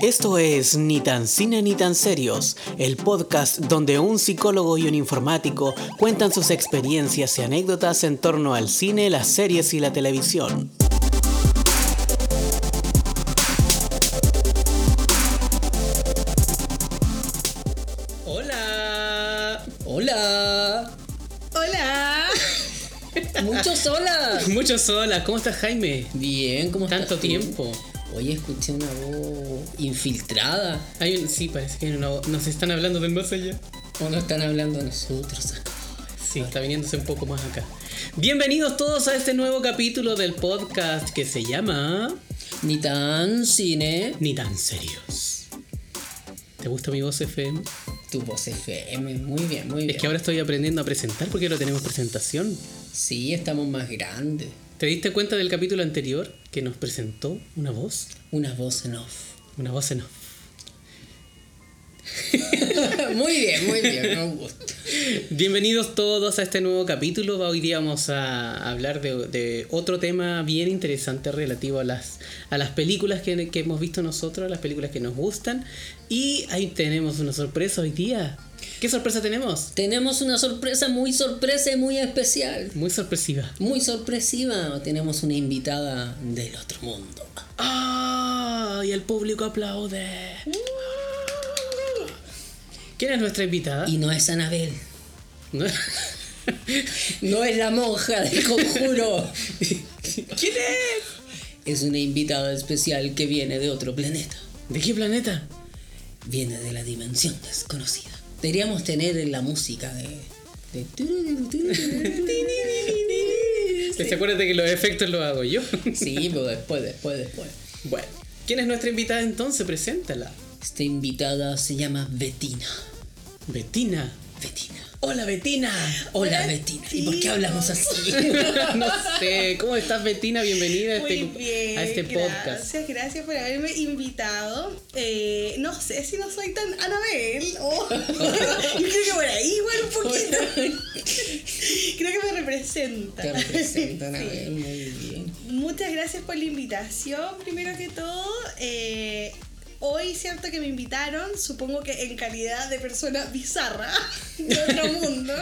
Esto es Ni tan cine ni tan serios, el podcast donde un psicólogo y un informático cuentan sus experiencias y anécdotas en torno al cine, las series y la televisión. Hola. Hola. Hola. Muchos hola. Muchos hola. ¿Cómo estás, Jaime? Bien, ¿cómo estás Tanto tú? Oye, escuché una voz infiltrada. Hay un- sí, parece que no- nos están hablando del más allá. ¿O no están hablando nosotros acá? Sí, está viniéndose un poco más acá. Bienvenidos todos a este nuevo capítulo del podcast que se llama Ni tan cine. Ni tan serios. ¿Te gusta mi voz FM? Tu voz FM. Muy bien, muy bien. Es que ahora estoy aprendiendo a presentar porque no tenemos presentación. Sí, estamos más grandes. ¿Te diste cuenta del capítulo anterior que nos presentó una voz? Una voz en off. Una voz en off. muy bien, muy bien. Me gusta. Bienvenidos todos a este nuevo capítulo. Hoy día vamos a hablar de, de otro tema bien interesante relativo a las, a las películas que, que hemos visto nosotros, a las películas que nos gustan. Y ahí tenemos una sorpresa hoy día. ¿Qué sorpresa tenemos? Tenemos una sorpresa muy sorpresa y muy especial. Muy sorpresiva. Muy sorpresiva. Tenemos una invitada del otro mundo. ¡Ah! Y el público aplaude. ¿Quién es nuestra invitada? Y no es Anabel. ¿No? No es la monja del conjuro. ¿Quién es? Es una invitada especial que viene de otro planeta. ¿De qué planeta? Viene de la dimensión desconocida. Deberíamos tener la música de. de- ¿Se acuerdan de que los efectos los hago yo? Sí, pero después, después, después. Bueno, ¿quién es nuestra invitada entonces? Preséntala. Esta invitada se llama Betina. Betina. Betina. Hola Betina. Hola, Hola, Betina. ¿Y por qué hablamos así? no sé, ¿cómo estás Betina? Bienvenida a Muy este, bien. a este podcast. Gracias, gracias por haberme invitado. Eh, no sé si no soy tan Anabel. Yo creo que por ahí igual un poquito. creo que me representa. Te representan a Sí. ver muy bien. Muchas gracias por la invitación, primero que todo. Eh, hoy, cierto que me invitaron, supongo que en calidad de persona bizarra de otro mundo.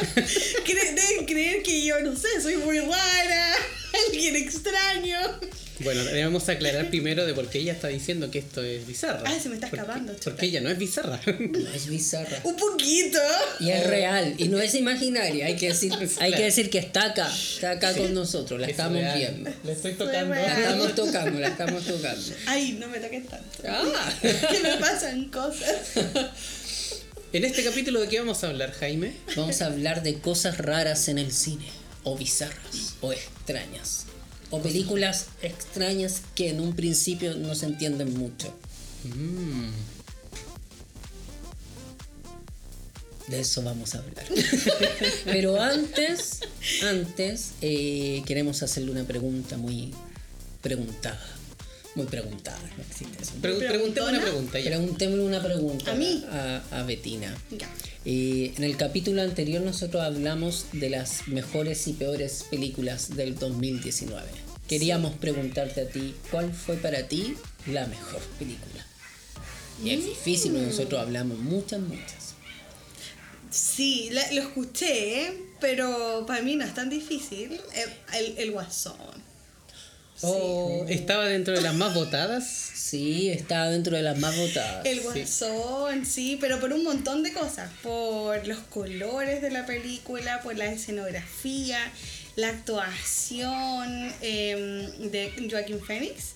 Deben creer que yo, no sé, soy muy rara, alguien extraño. Bueno, debemos aclarar primero de por qué ella está diciendo que esto es bizarra. Ay, se me está Porque- escapando, chuta. Porque ella no es bizarra. No es bizarra. Un poquito. Y es real. Y no es imaginaria. Hay que decir, hay que, decir que está acá. Está acá con nosotros. La Es estamos real. viendo. Le estoy tocando. La estamos tocando, la estamos tocando. Ay, no me toquen tanto. Ah. Que me pasan cosas. En este capítulo de qué vamos a hablar, Jaime? Vamos a hablar de cosas raras en el cine, o bizarras, o extrañas, o películas extrañas que en un principio no se entienden mucho. Mm. De eso vamos a hablar. Pero antes, antes eh, queremos hacerle una pregunta muy preguntada. Muy preguntada, no existe eso. Preguntemos una pregunta ya. Una pregunta ¿A mí? a, a Betina. Ya. Eh, en el capítulo anterior nosotros hablamos de las mejores y peores películas del 2019. Queríamos preguntarte a ti, ¿cuál fue para ti la mejor película? Y es difícil, porque nosotros hablamos muchas, muchas. Sí, la- lo escuché, pero para mí no es tan difícil. Eh, El, el guasón. Oh, estaba dentro de las más votadas. Sí, está dentro de las más votadas. El guasón, sí, pero por un montón de cosas. Por los colores de la película, por la escenografía, la actuación eh, de Joaquín Phoenix.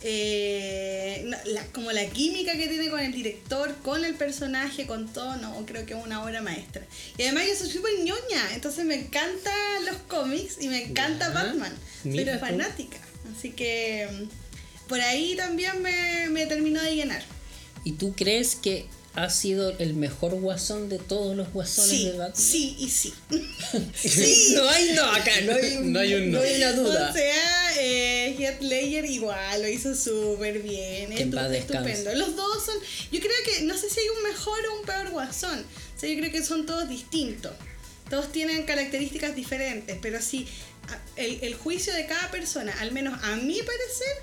eh, la- como la química que tiene con el director, con el personaje, con todo, no, creo que es una obra maestra. Y además yo soy súper ñoña, entonces me encantan los cómics y me encanta Ya, Batman. Soy tú. Así que por ahí también me, me terminó de llenar. ¿Y tú crees que ha sido el mejor guasón de todos los guasones Sí, de Batman? sí y sí. sí. No hay no acá, no hay, No hay un no. no hay una duda. O sea, eh, Heath Ledger igual lo hizo súper bien. Que estupendo. Los dos son. Yo creo que no sé si hay un mejor o un peor guasón. O sea, yo creo que son todos distintos. Todos tienen características diferentes, pero sí, el, el juicio de cada persona, al menos a mi parecer,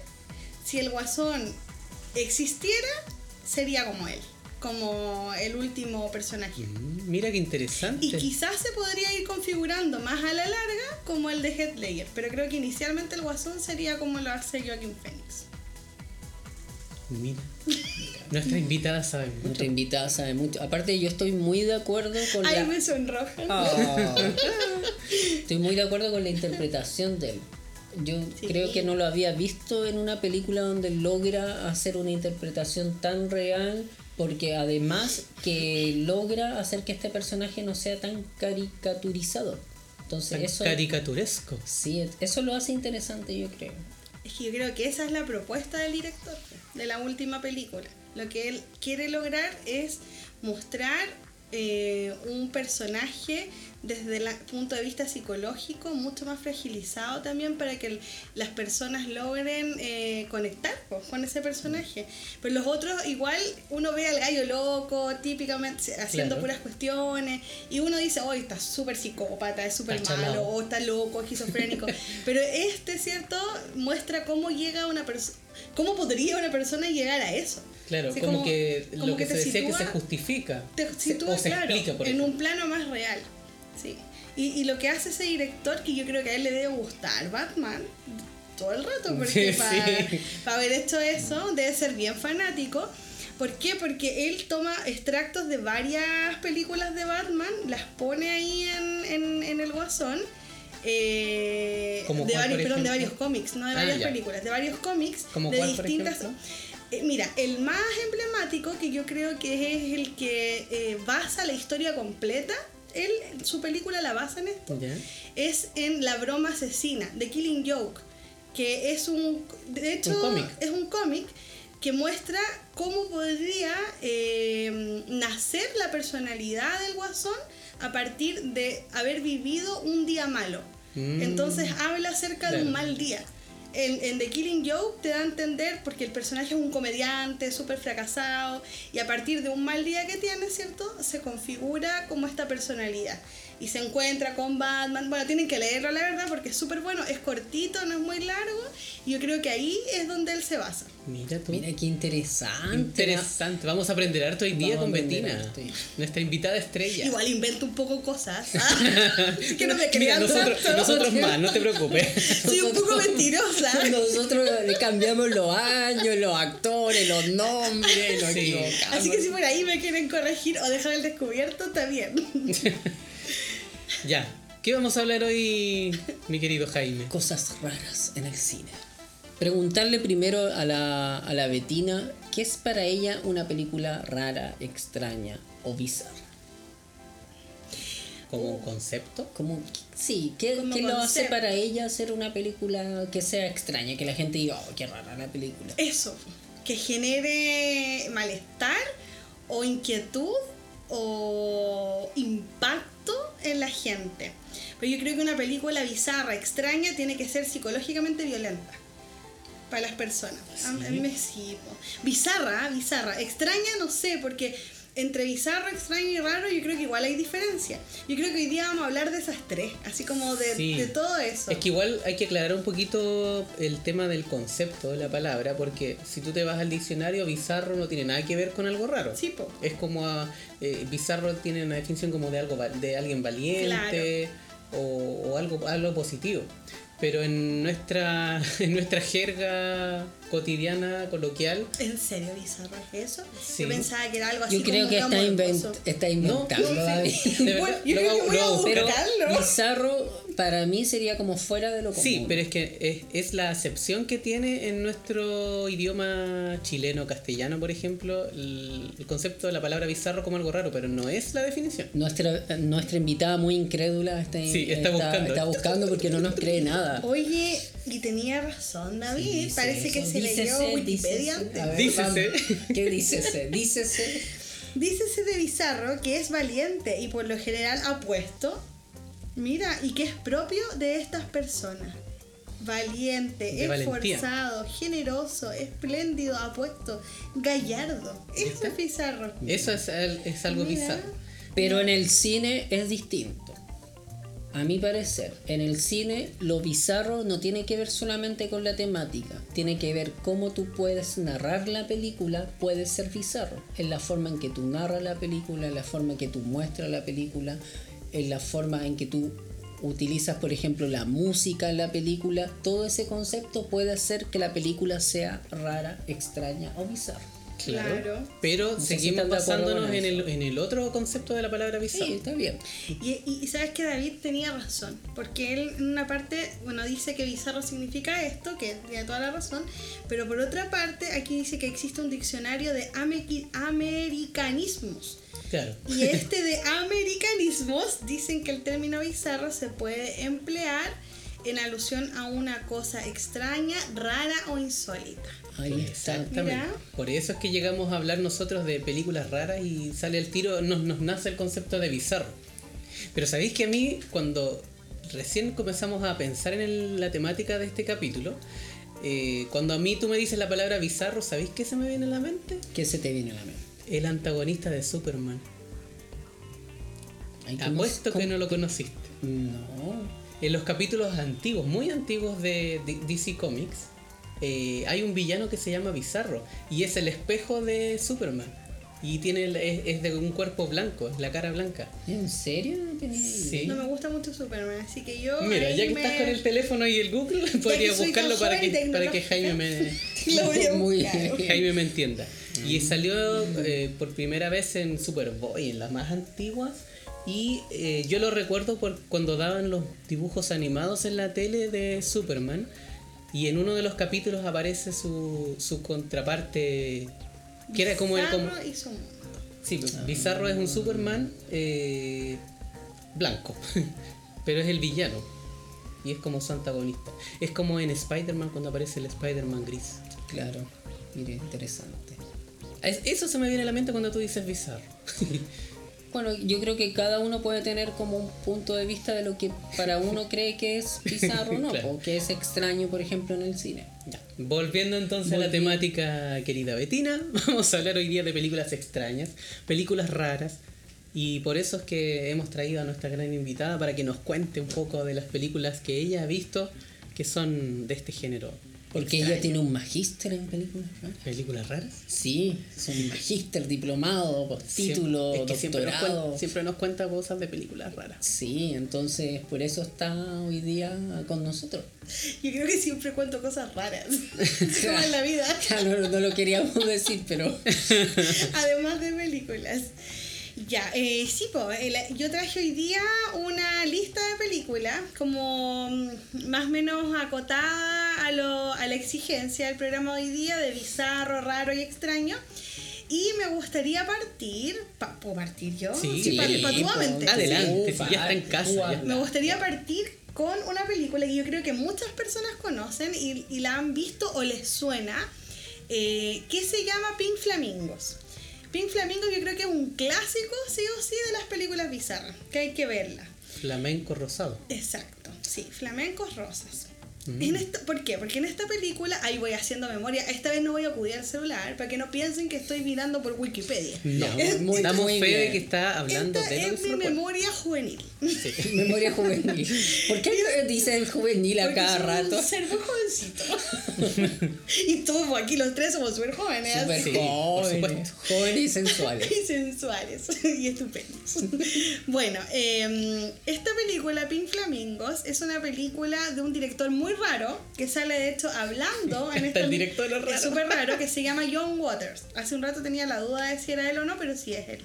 si el guasón existiera, sería como él, como el último personaje. Mm, Mira qué interesante. Y quizás se podría ir configurando más a la larga como el de Heath Ledger, pero creo que inicialmente el Guasón sería como lo hace Joaquin Phoenix. Mira. Nuestra invitada sabe mucho. Nuestra invitada sabe mucho. Aparte, yo estoy muy de acuerdo con Ay, la. me sonroja. Ah. Estoy muy de acuerdo con la interpretación de él. Yo Sí. creo que no lo había visto en una película donde logra hacer una interpretación tan real, porque además que logra hacer que este personaje no sea tan caricaturizado. Entonces Tan eso, caricaturesco. sí, eso lo hace interesante, yo creo. Es que yo creo que esa es la propuesta del director de la última película. Lo que él quiere lograr es mostrar eh, un personaje desde el punto de vista psicológico mucho más fragilizado también para que el- las personas logren eh, conectar pues, con ese personaje. Pero los otros igual uno ve al gallo loco típicamente haciendo Claro. puras cuestiones y uno dice, hoy está súper psicópata, es súper malo, o está loco, esquizofrénico. Pero este, ¿cierto? Muestra cómo llega una persona, cómo podría una persona llegar a eso. Claro, Así como, que como lo que, te se decía que sitúa- se justifica. Te Se- sitúa, o se claro, explica, por en ejemplo. un plano más real. Sí. Y, y lo que hace ese director, que yo creo que a él le debe gustar Batman todo el rato, porque Sí, para sí. haber hecho eso debe ser bien fanático. ¿Por qué? Porque él toma extractos de varias películas de Batman, las pone ahí en, en, en el guasón. eh, ¿Como de cuál, varios, perdón, de varios cómics, no de Ah, varias ya. películas, de varios cómics ¿Como de cuál, distintas. Eh, mira, el más emblemático que yo creo que es el que eh, basa la historia completa, él, su película la basa en esto, es en La broma asesina, de Killing Joke, que es un, de hecho, Un es un cómic que muestra cómo podría eh, nacer la personalidad del guasón a partir de haber vivido un día malo. Mm. Entonces habla acerca de un mal día. En, The Killing Joke te da a entender porque el personaje es un comediante súper fracasado y a partir de un mal día que tiene, ¿cierto? Se configura como esta personalidad y se encuentra con Batman. Bueno, tienen que leerlo la verdad porque es súper bueno, es cortito, no es muy largo y yo creo que ahí es donde él se basa. Mira tú. Mira qué interesante. Interesante. Vamos a aprender harto hoy día Vamos con Betina. Nuestra invitada estrella. Igual invento un poco cosas. ¿ah? Así que no me Mira, nosotros, tanto. nosotros más, no te preocupes. Soy un poco mentirosa. Nosotros le cambiamos los años, los actores, los nombres, nos Sí. equivocamos. Así que si por ahí me quieren corregir o dejar el descubierto, está bien. Ya. ¿Qué vamos a hablar hoy, mi querido Jaime? Cosas raras en el cine. Preguntarle primero a la, a la Betina qué es para ella una película rara, extraña o bizarra. Como un concepto. Como, sí, ¿qué, qué lo hace para ella hacer una película que sea extraña? Que la gente diga, oh, qué rara la película. Eso, que genere malestar o inquietud o impacto en la gente. Pero yo creo que una película bizarra, extraña, tiene que ser psicológicamente violenta para las personas. A mí- a mí me sí. Bizarra, bizarra. Extraña, no sé, porque entre bizarro, extraño y raro yo creo que igual hay diferencia. Yo creo que hoy día vamos a hablar de esas tres, así como de, Sí. de todo eso. Es que igual hay que aclarar un poquito el tema del concepto de la palabra, porque si tú te vas al diccionario, bizarro no tiene nada que ver con algo raro. Sí, po. Es como a- eh, bizarro tiene una definición como de algo de alguien valiente o, o algo algo positivo. Pero en nuestra en nuestra jerga cotidiana coloquial ¿En serio bizarro es eso? Sí. Yo pensaba que era algo así Yo creo como que está, invent- está inventando. No, verdad, Bueno, yo lo creo que voy lo a buscarlo. bizarro para mí sería como fuera de lo común. Sí, pero es que es, es la acepción que tiene en nuestro idioma chileno, castellano, por ejemplo, el, el concepto de la palabra bizarro como algo raro, pero no es la definición. Nuestra, nuestra invitada muy incrédula está, Sí, está buscando. está buscando porque no nos cree nada. Oye, y tenía razón David, Dice parece que se dícese, leyó Wikipedia dícese. antes. Ver, Dícese. vamos. ¿Qué dícese? Dícese. Dícese de Bizarro que es valiente y por lo general apuesto. Mira, y que es propio de estas personas. Valiente, De valentía. esforzado, generoso, espléndido, apuesto, gallardo. Eso es Bizarro. Eso es, es algo Mira. bizarro. Pero en el cine es distinto. A mi parecer, en el cine lo bizarro no tiene que ver solamente con la temática, tiene que ver cómo tú puedes narrar la película, puede ser bizarro. En la forma en que tú narras la película, en la forma en que tú muestras la película, en la forma en que tú utilizas, por ejemplo, la música en la película, todo ese concepto puede hacer que la película sea rara, extraña o bizarra. Claro. Claro. Pero seguimos basándonos en el, eso. en el otro concepto de la palabra Sí, bizarro. está bien. Y, y- y sabes que David tenía razón, porque él en una parte, bueno, dice que bizarro significa esto, que tiene toda la razón, pero por otra parte aquí dice que existe un diccionario de americanismos. Claro. Y este de americanismos dicen que el término bizarro se puede emplear en alusión a una cosa extraña, rara o insólita. Ahí está. Exactamente. Mira. Por eso es que llegamos a hablar nosotros de películas raras y sale el tiro, nos, nos nace el concepto de bizarro. Pero sabéis que a mí, cuando recién comenzamos a pensar en el- la temática de este capítulo, eh, cuando a mí tú me dices la palabra bizarro, ¿sabéis qué se me viene a la mente? ¿Qué se te viene a la mente? El antagonista de Superman. Ay, ¿cómo- Apuesto que no lo conociste. No. En los capítulos antiguos, muy antiguos de D- DC Comics, eh, hay un villano que se llama Bizarro y es el espejo de Superman. Y tiene el- es, es de un cuerpo blanco, es la cara blanca. ¿En serio? No Sí. me gusta mucho Superman, así que yo. Mira, ya que me- estás con el teléfono y el Google, podría buscarlo para que, para que. Jaime me, Lo voy a Muy buscar. bien. Jaime me entienda. Y salió eh, por primera vez en Superboy, en las más antiguas. Y eh, yo lo recuerdo por cuando daban los dibujos animados en la tele de Superman. Y en uno de los capítulos aparece su, su contraparte. Que era como el. Como, Bizarro y su mundo. sí, pues, Bizarro es un Superman eh, blanco. Pero es el villano. Y es como su antagonista. Es como en Spider-Man cuando aparece el Spider-Man gris. Claro. Mire, interesante. Es- Eso se me viene a la mente cuando tú dices bizarro. Bueno, yo creo que cada uno puede tener como un punto de vista de lo que para uno cree que es bizarro o no, Claro. o que es extraño, por ejemplo, en el cine. Ya. Volviendo entonces a la temática, querida Betina, vamos a hablar hoy día de películas extrañas, películas raras. Y por eso es que hemos traído a nuestra gran invitada para que nos cuente un poco de las películas que ella ha visto que son de este género. Porque ella tiene un magíster en películas raras. ¿Películas raras? Sí, es un magíster, diplomado, título, Siem- es que siempre nos, doctorado. cuen- siempre nos cuenta cosas de películas raras. Sí, entonces por eso está hoy día con nosotros. Yo creo que siempre cuento cosas raras. Como en la vida. Claro, no lo queríamos decir, pero Además de películas. Ya, eh, sí, po, yo traje hoy día una lista de películas como mm, más o menos acotada a, lo, a la exigencia del programa hoy día de bizarro, raro y extraño. Y me gustaría partir, pa- ¿puedo partir yo? Sí, pa- sí, patuamente. po. Adelante, Sí, ya está en casa. ya. Me gustaría partir con una película que yo creo que muchas personas conocen y, y la han visto o les suena, eh, que se llama Pink Flamingos. Pink Flamingos yo creo que es un clásico, sí o sí, de las películas bizarras, que hay que verla. Flamenco rosado. Exacto, sí, Flamencos Rosas. Mm. En esta, ¿Por qué? Porque en esta película, ahí voy haciendo memoria, esta vez no voy a acudir al celular para que no piensen que estoy mirando por Wikipedia. No, Ya, muy- damos muy fe de que está hablando Esta de lo es mi memoria juvenil. memoria juvenil. ¿Por qué dicen juvenil a cada soy rato? un ser jovencito. y todos aquí los tres somos súper jóvenes. Súper. Sí, jóvenes, y sensuales. Y sensuales y estupendos. bueno, eh, esta película, Pink Flamingos, es una película de un director muy raro que sale de hecho hablando en esta el director es raro. súper raro que se llama John Waters. Hace un rato tenía la duda de si era él o no, pero sí es él.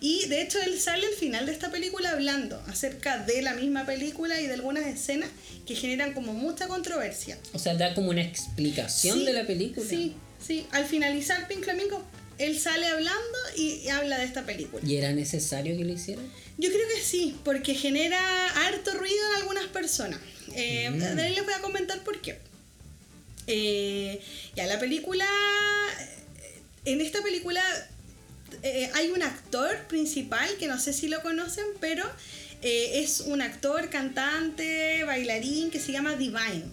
Y de hecho él sale al final de esta película hablando acerca de la misma película y de algunas escenas que generan como mucha controversia. O sea, da como una explicación Sí, de la película. Sí, sí. Al finalizar Pink Flamingo, él sale hablando y habla de esta película. ¿Y era necesario que lo hicieran? Yo creo que sí, porque genera harto ruido en algunas personas. Eh, De ahí les voy a comentar por qué. Eh, ya, la película. En esta película eh, hay un actor principal que no sé si lo conocen, pero eh, es un actor, cantante, bailarín que se llama Divine.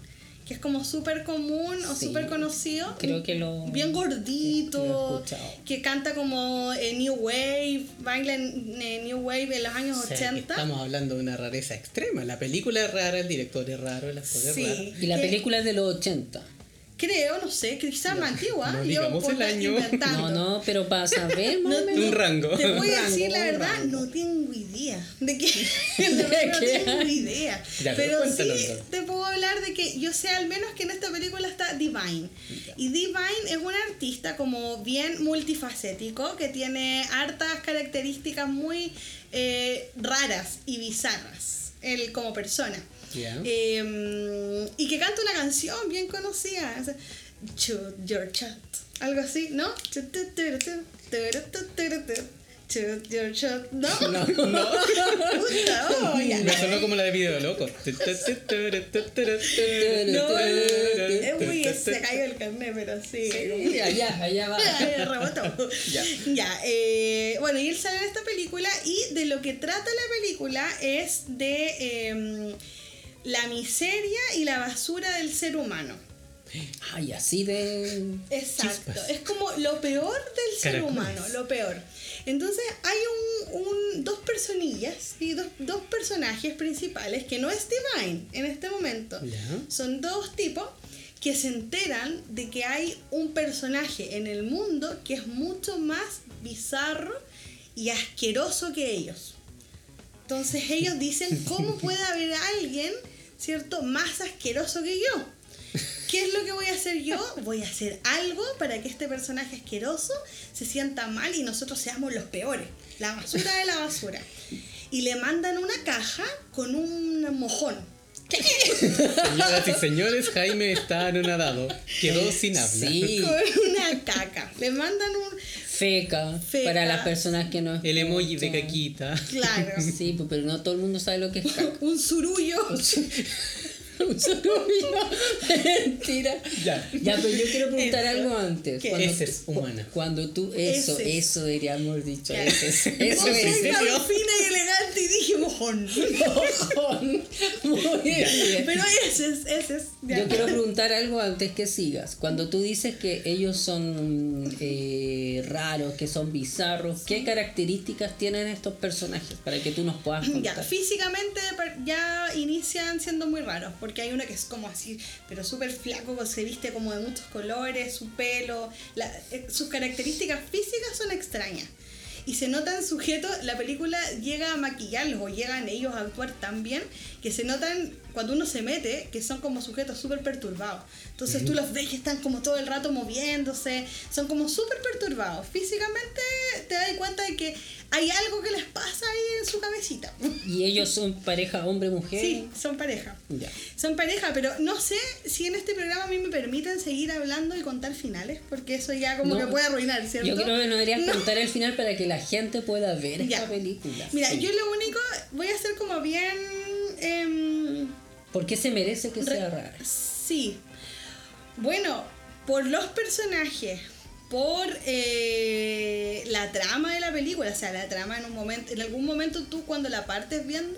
Que es como súper común o Sí. súper conocido. Creo que lo. Bien gordito, que canta como eh, New Wave, baila en eh, New Wave en los años O sea, 80. estamos hablando de una rareza extrema. La película es rara, el director es raro, el actor es Sí. raro. Y la película es de los 80. Creo, no sé, quizás más antigua. no yo digamos puedo el año. inventando. No, no, pero para saber más o No, menos. Un rango. Te voy a decir rango, la verdad, rango. no tengo idea de qué. De verdad, ¿De no qué? tengo idea. Ya, pero sí te puedo hablar de que yo sé al menos que en esta película está Divine. Y Divine es un artista como bien multifacético que tiene hartas características muy eh, raras y bizarras él como persona. Ya. Eh, y que canta una canción bien conocida. o sea, Shoot your shot. Algo así, ¿no? Shoot your shot. ¿No? No. Puta, oh, ya. Me sonó como la de video loco. No, es muy. Se cayó el carnet, pero sí. Sí, allá, allá va. Rebotó. Ya. Ya, eh, bueno, y él sale en esta película y de lo que trata la película es de em, la miseria y la basura del ser humano. Ay, así de. Exacto, Chispas. es como lo peor del ser Caracoles. humano, lo peor. Entonces hay un, un- dos personillas y dos, dos personajes principales que no es Divine en este momento. Ya. Son dos tipos que se enteran de que hay un personaje en el mundo que es mucho más bizarro y asqueroso que ellos. Entonces ellos dicen, ¿cómo puede haber alguien, cierto, más asqueroso que yo? ¿Qué es lo que voy a hacer yo? Voy a hacer algo para que este personaje asqueroso se sienta mal y nosotros seamos los peores. La basura de la basura. Y le mandan una caja con un mojón. Señoras y señores, Jaime está anonadado. Quedó sin habla. Sí, Con una caca. Le mandan un... feca, Feca. para las personas que no. El emoji de caquita. Claro. Sí, pues, pero no todo el mundo sabe lo que es caca. Un surullo. Un. Mentira. Ya. Ya, pero yo quiero preguntar Eso. algo antes. ¿Qué? Cuando, humana. Cuando tú, eso, Heces. eso deberíamos dicho. Ya. Heces. No Eso es. fina y elegante y dije mojón. Mojón. Muy bien. Pero ese es, ese es. ya. Yo quiero preguntar algo antes que sigas. Cuando tú dices que ellos son eh, raros, que son bizarros, ¿qué características tienen estos personajes para que tú nos puedas Ya, contar? físicamente per- ya inician siendo muy raros, porque hay uno que es como así, pero súper flaco, se viste como de muchos colores, su pelo, eh, sus características físicas son extrañas. Y se notan sujetos, la película llega a maquillarlos o llegan ellos a actuar tan bien que se notan cuando uno se mete que son como sujetos súper perturbados. Entonces tú los ves que están como todo el rato moviéndose, son como súper perturbados. Físicamente te das cuenta de que hay algo que les pasa ahí en su cabecita. ¿Y ellos son pareja hombre-mujer? Sí, son pareja. Ya. Son pareja, pero no sé si en este programa a mí me permiten seguir hablando y contar finales, porque eso ya como No, que puede arruinar, ¿cierto? Yo creo que no deberías No. contar el final para que la gente pueda ver Ya. esta película. Mira, Sí. yo lo único, voy a ser como bien... em, ¿Por qué se merece que Re- sea rara? Sí. Bueno, por los personajes, por eh, la trama de la película, o sea, la trama en un momento, en algún momento tú cuando la partes viendo,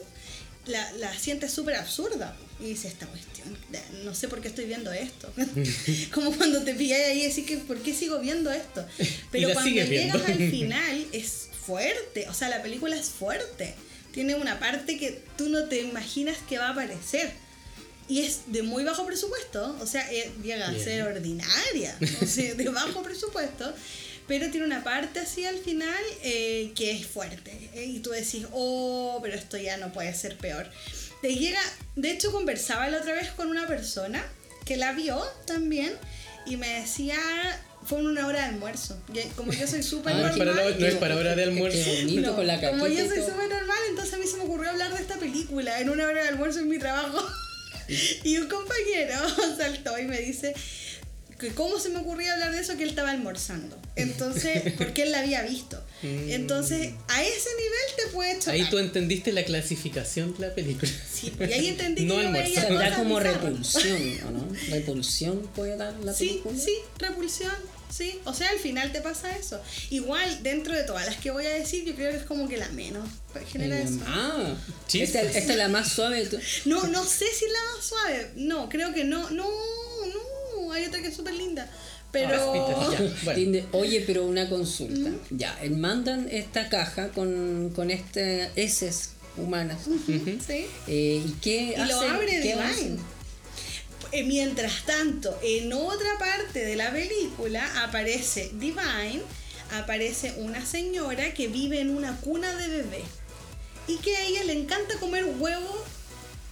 la, la sientes súper absurda. Y dices, esta cuestión, no sé por qué estoy viendo esto. Como cuando te pillas ahí y decís que, ¿por qué sigo viendo esto? Pero cuando llegas al final es fuerte, o sea, la película es fuerte. Tiene una parte que tú no te imaginas que va a aparecer. Y es de muy bajo presupuesto, o sea, eh, llega a Bien. ser ordinaria, o sea, de bajo presupuesto, pero tiene una parte así al final eh, que es fuerte. eh, y tú decís, oh, pero esto ya no puede ser peor. Te llega, de hecho conversaba la otra vez con una persona que la vio también y me decía, fue en una hora de almuerzo. Como yo soy súper Ah, para normal, no es para hora de almuerzo. Bonito no, con la como yo soy súper normal, entonces a mí se me ocurrió hablar de esta película en una hora de almuerzo en mi trabajo. Y un compañero saltó y me dice que cómo se me ocurría hablar de eso que él estaba almorzando. Entonces, porque él la había visto. Entonces, a ese nivel te puede chocar. Ahí tú entendiste la clasificación de la película. Sí, y ahí entendí No que almuerzo. veía cosas como bizarras. repulsión, ¿o no? ¿Repulsión puede dar la Sí, película? sí, repulsión. sí. O sea, al final te pasa eso. Igual, dentro de todas las que voy a decir, yo creo que es como que la menos. Genera eso. Ah, Sí, esta, esta es la más suave. de tu- No, no sé si es la más suave. No, creo que no. No, no. Hay otra que es súper linda. Pero. Ah, ya, bueno. Tiende- Oye, pero una consulta. Ya, eh, mandan esta caja con, con este heces humanas. Sí. Eh, ¿Y qué Y lo abre ¿Qué? Eh, Mientras tanto, en otra parte de la película aparece Divine, aparece una señora que vive en una cuna de bebé y que a ella le encanta comer huevo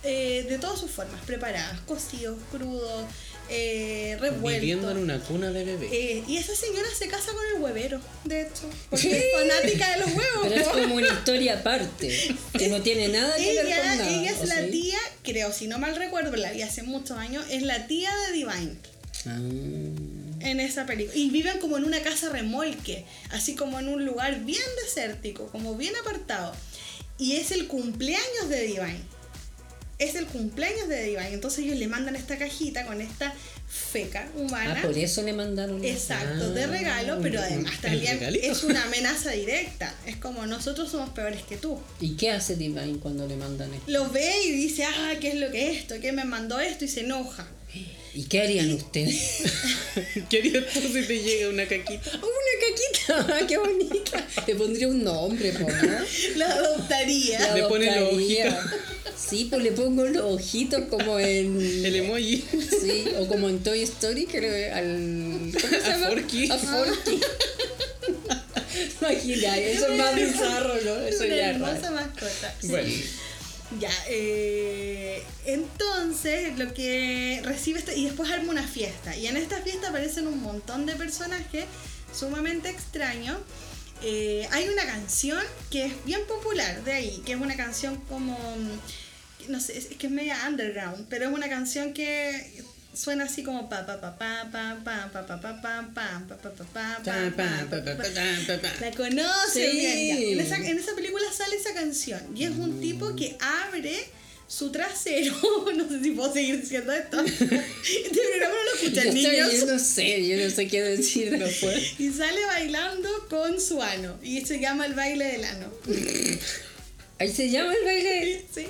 eh, de todas sus formas, preparadas, cocidos, crudos, eh. Viviendo en una cuna de bebé. Eh, y esa señora se casa con el huevero, de hecho, porque es fanática de los huevos. Pero es como una historia aparte, que no tiene nada que ver con Ella, nada. ella es ¿o la tía, creo, si no mal recuerdo, la vi hace muchos años, es la tía de Divine Ah. en esa película. Y viven como en una casa remolque, así como en un lugar bien desértico, como bien apartado. Y es el cumpleaños de Divine. Es el cumpleaños de Divine. Entonces ellos le mandan esta cajita con esta feca humana. Ah, por eso le mandaron. Exacto, de Ah, regalo, pero además también es una amenaza directa. Es como nosotros somos peores que tú. ¿Y qué hace Divine cuando le mandan esto? Lo ve y dice, ah, ¿qué es lo que es esto? ¿Qué me mandó esto? Y se enoja. ¿Y qué harían ustedes? ¿Qué harías tú si te llega una caquita? Una caquita, qué bonita. Le pondría un nombre, po, ¿no? Lo adoptaría. La Le pone los adoptaría. Sí, pues le pongo los ojitos como en. El emoji. Sí, o como en Toy Story, que le, al. ¿Cómo se A? Forky. A Forky. Imagina, eso es más bizarro, ¿no? Es Eso una ya es hermosa raro. mascota. Sí. Bueno, Ya, eh, entonces lo que recibe esta, y después arma una fiesta. Y en esta fiesta aparecen un montón de personajes sumamente extraños. Eh, hay una canción que es bien popular de ahí, que es una canción como, no sé, es que es media underground, pero es una canción que suena así como pa pa pa pa pa pa pa pa pa pa pa pa pa pa pa Ta, pa, pa pa, pa, pa, ta, pa, pa. la conoce. En esa, en esa película sale esa canción y es un tipo que abre su trasero. no sé si puedo seguir diciendo esto. Este programa no lo escuchan estoy- yo niños. no sé, yo no sé qué decir después. Y sale bailando con su ano. Y se llama el baile del ano. Ahí se llama el baile. Sí.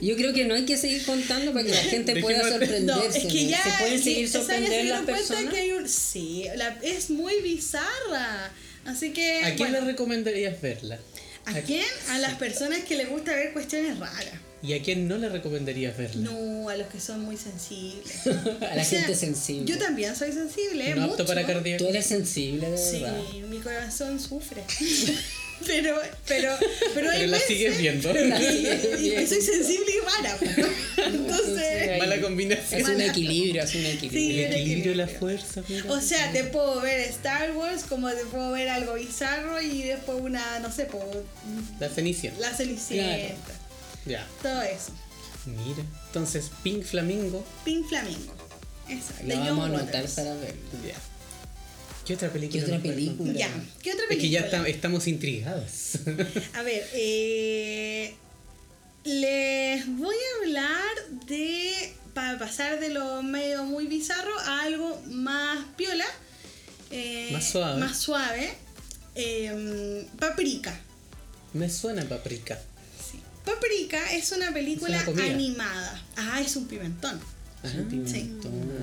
Yo creo que no hay que seguir contando para que la gente pueda sorprenderse. No, es que ya. ¿Se pueden seguir sorprender las personas? que hay un. Sí, la- es muy bizarra. Así que. ¿a quién bueno, le recomendarías verla? ¿A quién? A las personas que les gusta ver cuestiones raras. ¿Y a quién no le recomendarías verla? No, a los que son muy sensibles. A la O sea, gente sensible. Yo también soy sensible, No apto para Tú cardíaco. eres sensible, de Sí, verdad. mi corazón sufre. pero, pero, pero hay Pero la veces sigues viendo. y, soy sensible y rara. Entonces, Mala combinación. Es un equilibrio, es un equilibrio. El equilibrio la fuerza, mira. o sea, te puedo ver Star Wars como te puedo ver algo bizarro y después una, no sé, po, La cenicia. la cenicienta. Ya. Todo eso. Mira. Entonces, Pink Flamingo. Pink Flamingo. Esa, de Lo John vamos a anotar Waters. para verlo. Ya. ¿Qué otra película? ¿Qué otra película? Ya, ¿qué otra Es que película? ya está- estamos intrigadas. A ver, eh, les voy a hablar de, para pasar de lo medio muy bizarro a algo más piola, eh, Más suave. más suave, eh, Paprika. Me suena paprika. Sí. Paprika es una película Es una comida. animada. Ah, es un pimentón. Ajá. Sí.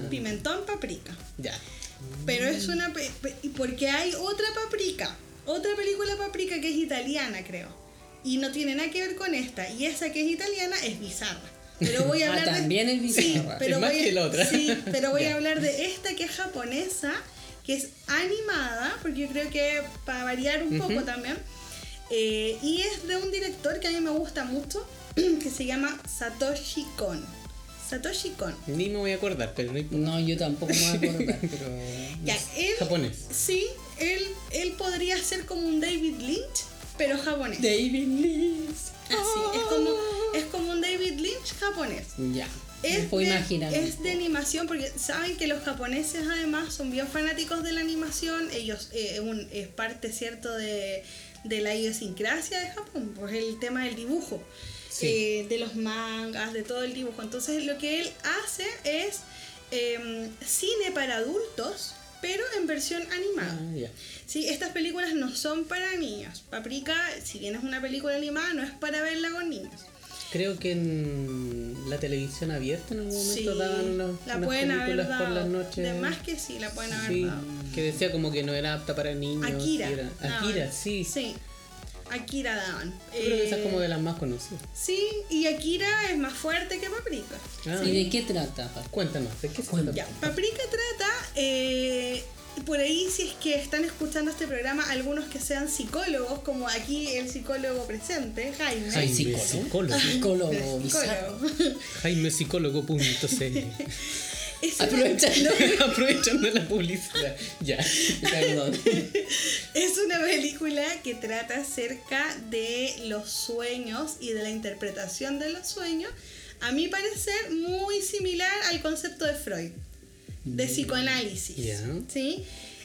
Pimentón paprika. Ya. Pero es una... porque hay otra paprika. Otra película paprika que es italiana, creo. Y no tiene nada que ver con esta. Y esa que es italiana es bizarra. Pero voy a Ah, hablar de... también es bizarra. Sí, pero Es más voy a- que la otra. Sí, pero voy a hablar de esta que es japonesa, que es animada, porque yo creo que para variar un poco también. Eh, y es de un director que a mí me gusta mucho, que se llama Satoshi Kon. Satoshi Kon. Ni me voy a acordar, pero no. No, yo tampoco me voy a acordar, pero. Ya, él, Japonés. Sí, él, él podría ser como un David Lynch, pero japonés. David Lynch. Así, es como, es como un David Lynch japonés. Ya. Es me puedo de, imaginar. un es de poco. animación porque saben que los japoneses además son bien fanáticos de la animación. Ellos eh, un- es parte cierto de, de la idiosincrasia de Japón, pues el tema del dibujo, Sí. eh, de los mangas, de todo el dibujo. Entonces lo que él hace es em, cine para adultos, pero en versión animada. Ah. Sí, estas películas no son para niños. Paprika, si bien es una película animada, no es para verla con niños. Creo que en la televisión abierta en algún momento Sí, daban la unas películas por las noches. De más que sí, la pueden haber Sí, dado. que decía como que no era apta para niños. Akira. era- daban. Akira, sí. Sí. Akira daban. Yo creo que esa es Eh, como de las más conocidas. Sí, y Akira es más fuerte que Paprika. Ah, ¿Y de qué trata? Cuéntanos, ¿de qué se trata? Ya, Paprika trata, eh, por ahí si es que están escuchando este programa, algunos que sean psicólogos, como aquí el psicólogo presente, Jaime. Jaime, psicólogo. psicólogo. Psicólogo. Psicólogo. Es una- Aprovechando. Aprovechando la publicidad. Ya. Perdón. Es una película que trata acerca de los sueños y de la interpretación de los sueños, a mi parecer muy similar al concepto de Freud, de psicoanálisis. Ya. ¿sí?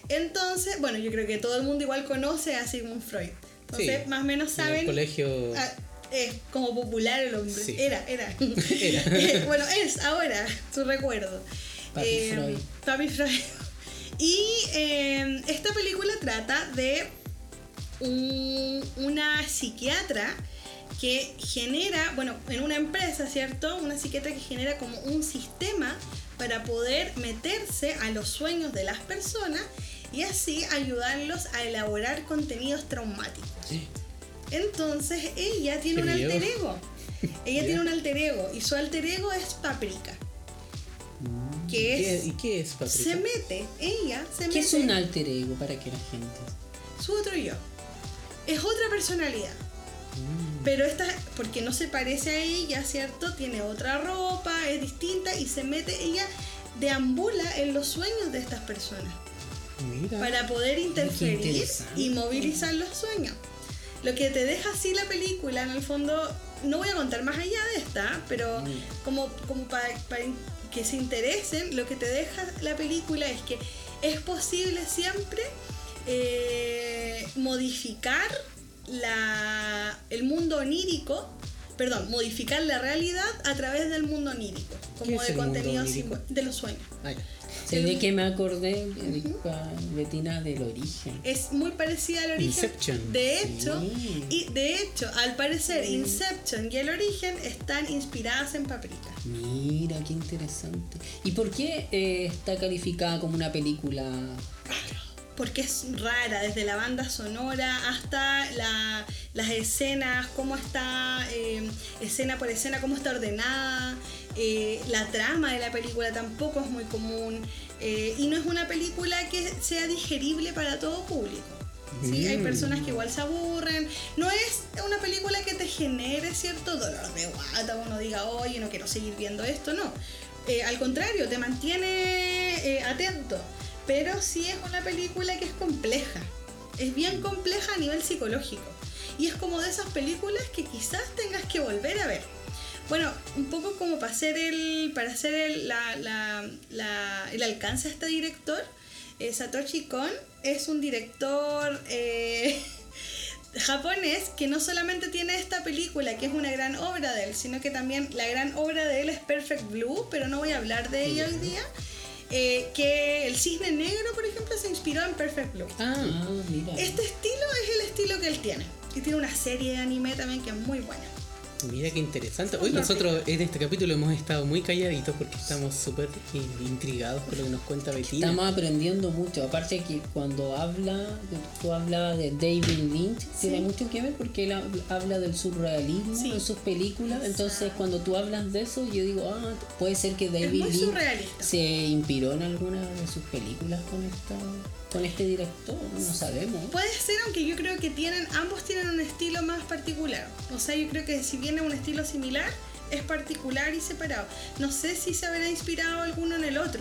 Entonces, bueno, yo creo que todo el mundo igual conoce a Sigmund Freud. Entonces, Sí. más o menos En el saben... colegio. Es como popular el hombre. Sí. Era, era. Era. Eh, bueno, es ahora, su recuerdo. Papi Freud. Papi Freud. Y eh, esta película trata de un- una psiquiatra que genera, bueno, en una empresa, ¿cierto? Una psiquiatra que genera como un sistema para poder meterse a los sueños de las personas y así ayudarlos a elaborar contenidos traumáticos. Entonces ella tiene Qué un miedo. alter ego. Ella tiene un alter ego y su alter ego es Paprika. Que ¿Qué- es, ¿Y qué es, Patricia? se mete, ella se mete ¿Qué es un alter ego para que la gente? su otro yo. Es otra personalidad. Pero esta, porque no se parece a ella, ¿cierto? Tiene otra ropa, es distinta y se mete, ella deambula en los sueños de estas personas Mira. para poder interferir y movilizar los sueños. Lo que te deja así la película, en el fondo, no voy a contar más allá de esta, pero como, como para, para que se interesen, lo que te deja la película es que es posible siempre eh, modificar la, el mundo onírico, perdón, modificar la realidad a través del mundo onírico, ¿Qué como de contenido de los sueños. Ah, Sé de que me acordé, Betina, del origen. es muy parecida al origen. Inception. De hecho, Sí. y de hecho, al parecer, Inception y el origen están inspiradas en Paprika. Mira, qué interesante. ¿Y por qué eh, está calificada como una película? Porque es rara, desde la banda sonora hasta la- las escenas, cómo está, eh, escena por escena, cómo está ordenada. eh, la trama de la película tampoco es muy común. eh, y no es una película que sea digerible para todo público. ¿sí? Hay personas que igual se aburren. No es una película que te genere cierto dolor de guata, uno diga, oye, no quiero seguir viendo esto, no. Al contrario, te mantiene atento. Pero sí es una película que es compleja. Es bien compleja a nivel psicológico. Y es como de esas películas que quizás tengas que volver a ver. Bueno, un poco como para hacer el, para hacer el, la- la- la- el alcance a este director, eh, Satoshi Kon es un director eh, japonés que no solamente tiene esta película, que es una gran obra de él, sino que también la gran obra de él es Perfect Blue, pero no voy a hablar de ella hoy día. Eh, que el cisne negro, por ejemplo, se inspiró en Perfect Blue. Ah, mira. Este estilo es el estilo que él tiene. Y tiene una serie de anime también que es muy buena. Mira qué interesante. Hoy nosotros en este capítulo hemos estado muy calladitos porque estamos súper in- intrigados con lo que nos cuenta Betina. Estamos aprendiendo mucho. Aparte que cuando habla, tú hablabas de David Lynch, tiene mucho que ver porque él hab- habla del surrealismo Sí. en sus películas. Entonces cuando tú hablas de eso, yo digo, ah, puede ser que David Lynch se inspiró en alguna de sus películas con esta, con este director. No sabemos. Puede ser, aunque yo creo que tienen, ambos tienen un estilo más particular. O sea, yo creo que si viene un estilo similar, es particular y separado. No sé si se habrá inspirado alguno en el otro.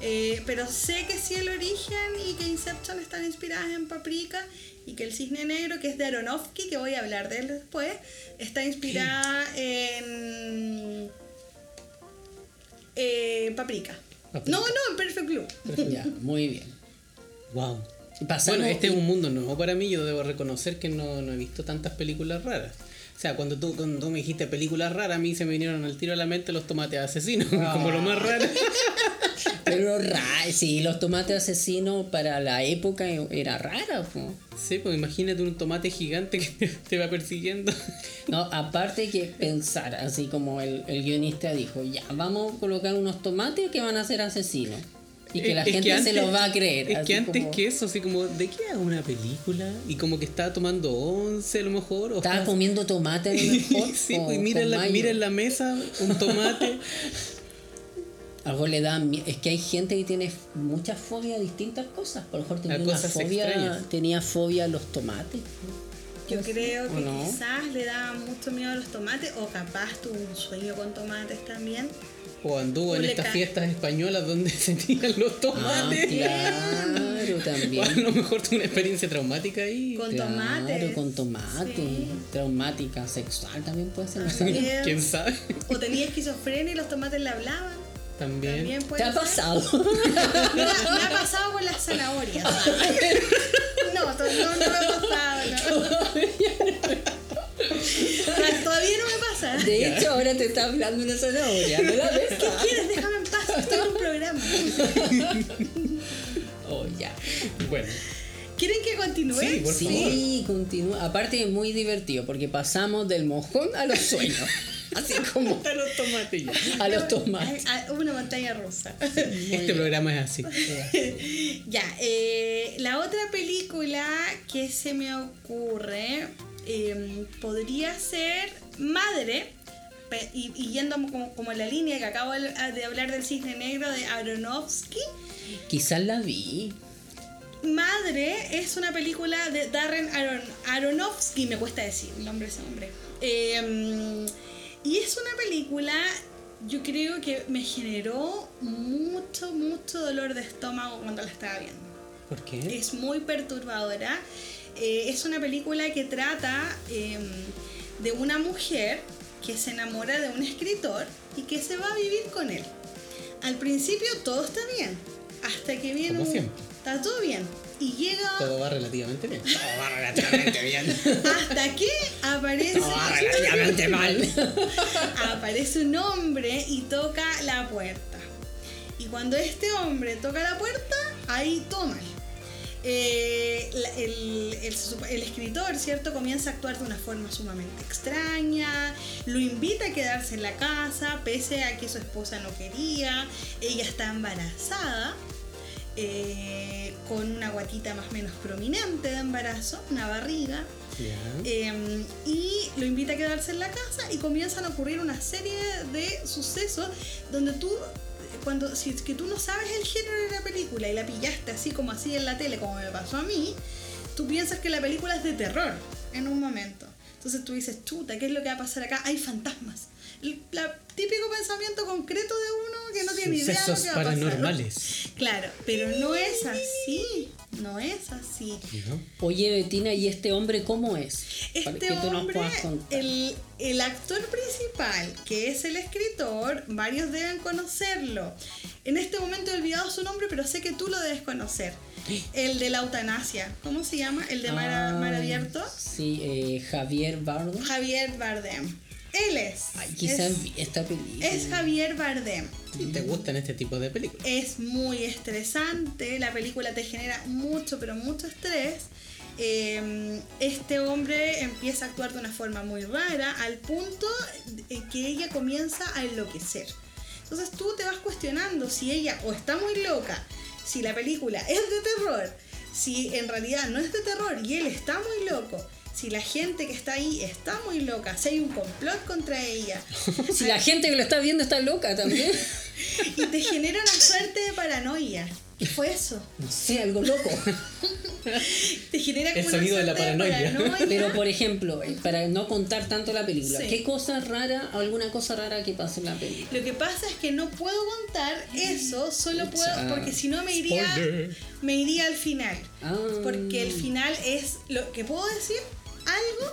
Eh, pero sé que sí el origen y que Inception están inspiradas en Paprika y que el Cisne Negro, que es de Aronofsky, que voy a hablar de él después, está inspirada en eh, Paprika. Paprika. No, no, en Perfect Blue. ya, muy bien. Wow. Pasamos- Bueno, este es y- un mundo nuevo para mí. Yo debo reconocer que no, no he visto tantas películas raras. O sea, cuando tú, cuando tú me dijiste películas raras, a mí se me vinieron al tiro a la mente los tomates asesinos, como lo más raro. Pero ra- sí, los tomates asesinos para la época era rara. po. Sí, pues imagínate un tomate gigante que te va persiguiendo. No, aparte que pensar, así como el, el guionista dijo, ya, vamos a colocar unos tomates que van a ser asesinos. Y que la es gente se antes- los va a creer. Es así que antes como- que eso, así como, ¿de qué hago una película? Y como que estaba tomando once a lo mejor. O Estaba comiendo tomate a lo mejor. sí, o pues mira con en, la, mayo. mira en la mesa un tomate. Algo le da Es que hay gente que tiene mucha fobia a distintas cosas. Por lo mejor tenía una fobia, extrañas. tenía fobia a los tomates. Yo creo ¿O que no? quizás le daba mucho miedo a los tomates o capaz tuvo un sueño con tomates también. O anduvo enUle estas fiestas españolas donde se tiran los Ah, tomates. claro, O a también. lo mejor tuvo una experiencia traumática ahí. Con Claro, tomates. con tomate. Sí. Traumática sexual también puede ser. También. ¿Quién sabe? O tenía esquizofrenia y los tomates le hablaban. También. También puede ¿Te ha ser. pasado? Me ha, me ha pasado con las zanahorias. No, no, no me ha pasado. No. De hecho, ahora te está hablando una zanahoria. ¿No la ves? ¿Qué quieres? Déjame en paz. Estoy en un programa. Oh, ya. Bueno, ¿Quieren que continúe? Sí, por Sí, continúa. Aparte es muy divertido porque pasamos del mojón a los sueños. Así como a los tomates a los tomates. A- a Una montaña rusa. Este programa es así. ya, eh, la otra película que se me ocurre eh, podría ser Madre, y, y yendo como, como en la línea que acabo de de hablar del cisne negro de Aronofsky. Quizás la vi. Madre es una película de Darren Aron Aronofsky, me cuesta decir el nombre ese hombre. Eh, y es una película, yo creo que me generó mucho, mucho dolor de estómago cuando la estaba viendo. ¿Por qué? Es muy perturbadora. Eh, es una película que trata eh, de una mujer que se enamora de un escritor y que se va a vivir con él. Al principio todo está bien, hasta que viene Como un- siempre. Está todo bien. Y llega Todo va relativamente bien. Todo va relativamente bien. hasta que aparece, Todo va relativamente mal. aparece un hombre y toca la puerta. Y cuando este hombre toca la puerta, ahí toma. Eh, el, escritor, ¿cierto? Comienza a actuar de una forma sumamente extraña, lo invita a quedarse en la casa, pese a que su esposa no quería, ella está embarazada, eh, con una guatita más o menos prominente de embarazo, una barriga, eh, y lo invita a quedarse en la casa y comienzan a ocurrir una serie de sucesos donde tú, cuando, si es que tú no sabes el género de la película y la pillaste así como así en la tele, como me pasó a mí, tú piensas que la película es de terror en un momento. Entonces tú dices, chuta, ¿qué es lo que va a pasar acá? Hay fantasmas. El típico pensamiento concreto de uno que no tiene idea de lo Sucesos que va a pasar. paranormales. Claro, pero no es así. No es así. ¿no? Oye, Betina, ¿y este hombre cómo es? Para Este que tú nos hombre, puedas contar. el, el actor principal, que es el escritor, varios deben conocerlo. En este momento he olvidado su nombre, pero sé que tú lo debes conocer. El de la eutanasia. ¿Cómo se llama? El de Mar, Ah, Mar Abierto. Sí, eh, Javier Bardem. Javier Bardem. Él es. Ay, quizás es, esta película. es Javier Bardem. ¿Y te gustan este tipo de películas? Es muy estresante, la película te genera mucho, pero mucho estrés. Eh, este hombre empieza a actuar de una forma muy rara al punto que ella comienza a enloquecer. Entonces tú te vas cuestionando si ella o está muy loca, si la película es de terror, si en realidad no es de terror y él está muy loco, si la gente que está ahí está muy loca, si hay un complot contra ella. Si la gente que lo está viendo está loca también. Y te genera una suerte de paranoia. ¿Qué fue eso? No sé, algo loco. Te genera El sonido de la paranoia. Pero por ejemplo, eh, para no contar tanto la película, Sí. ¿qué cosa rara, alguna cosa rara que pasa en la película? Lo que pasa es que no puedo contar eso, solo puedo, porque si no me iría, Spoiler. me iría al final. Ah. Porque el final es, lo que puedo decir, algo,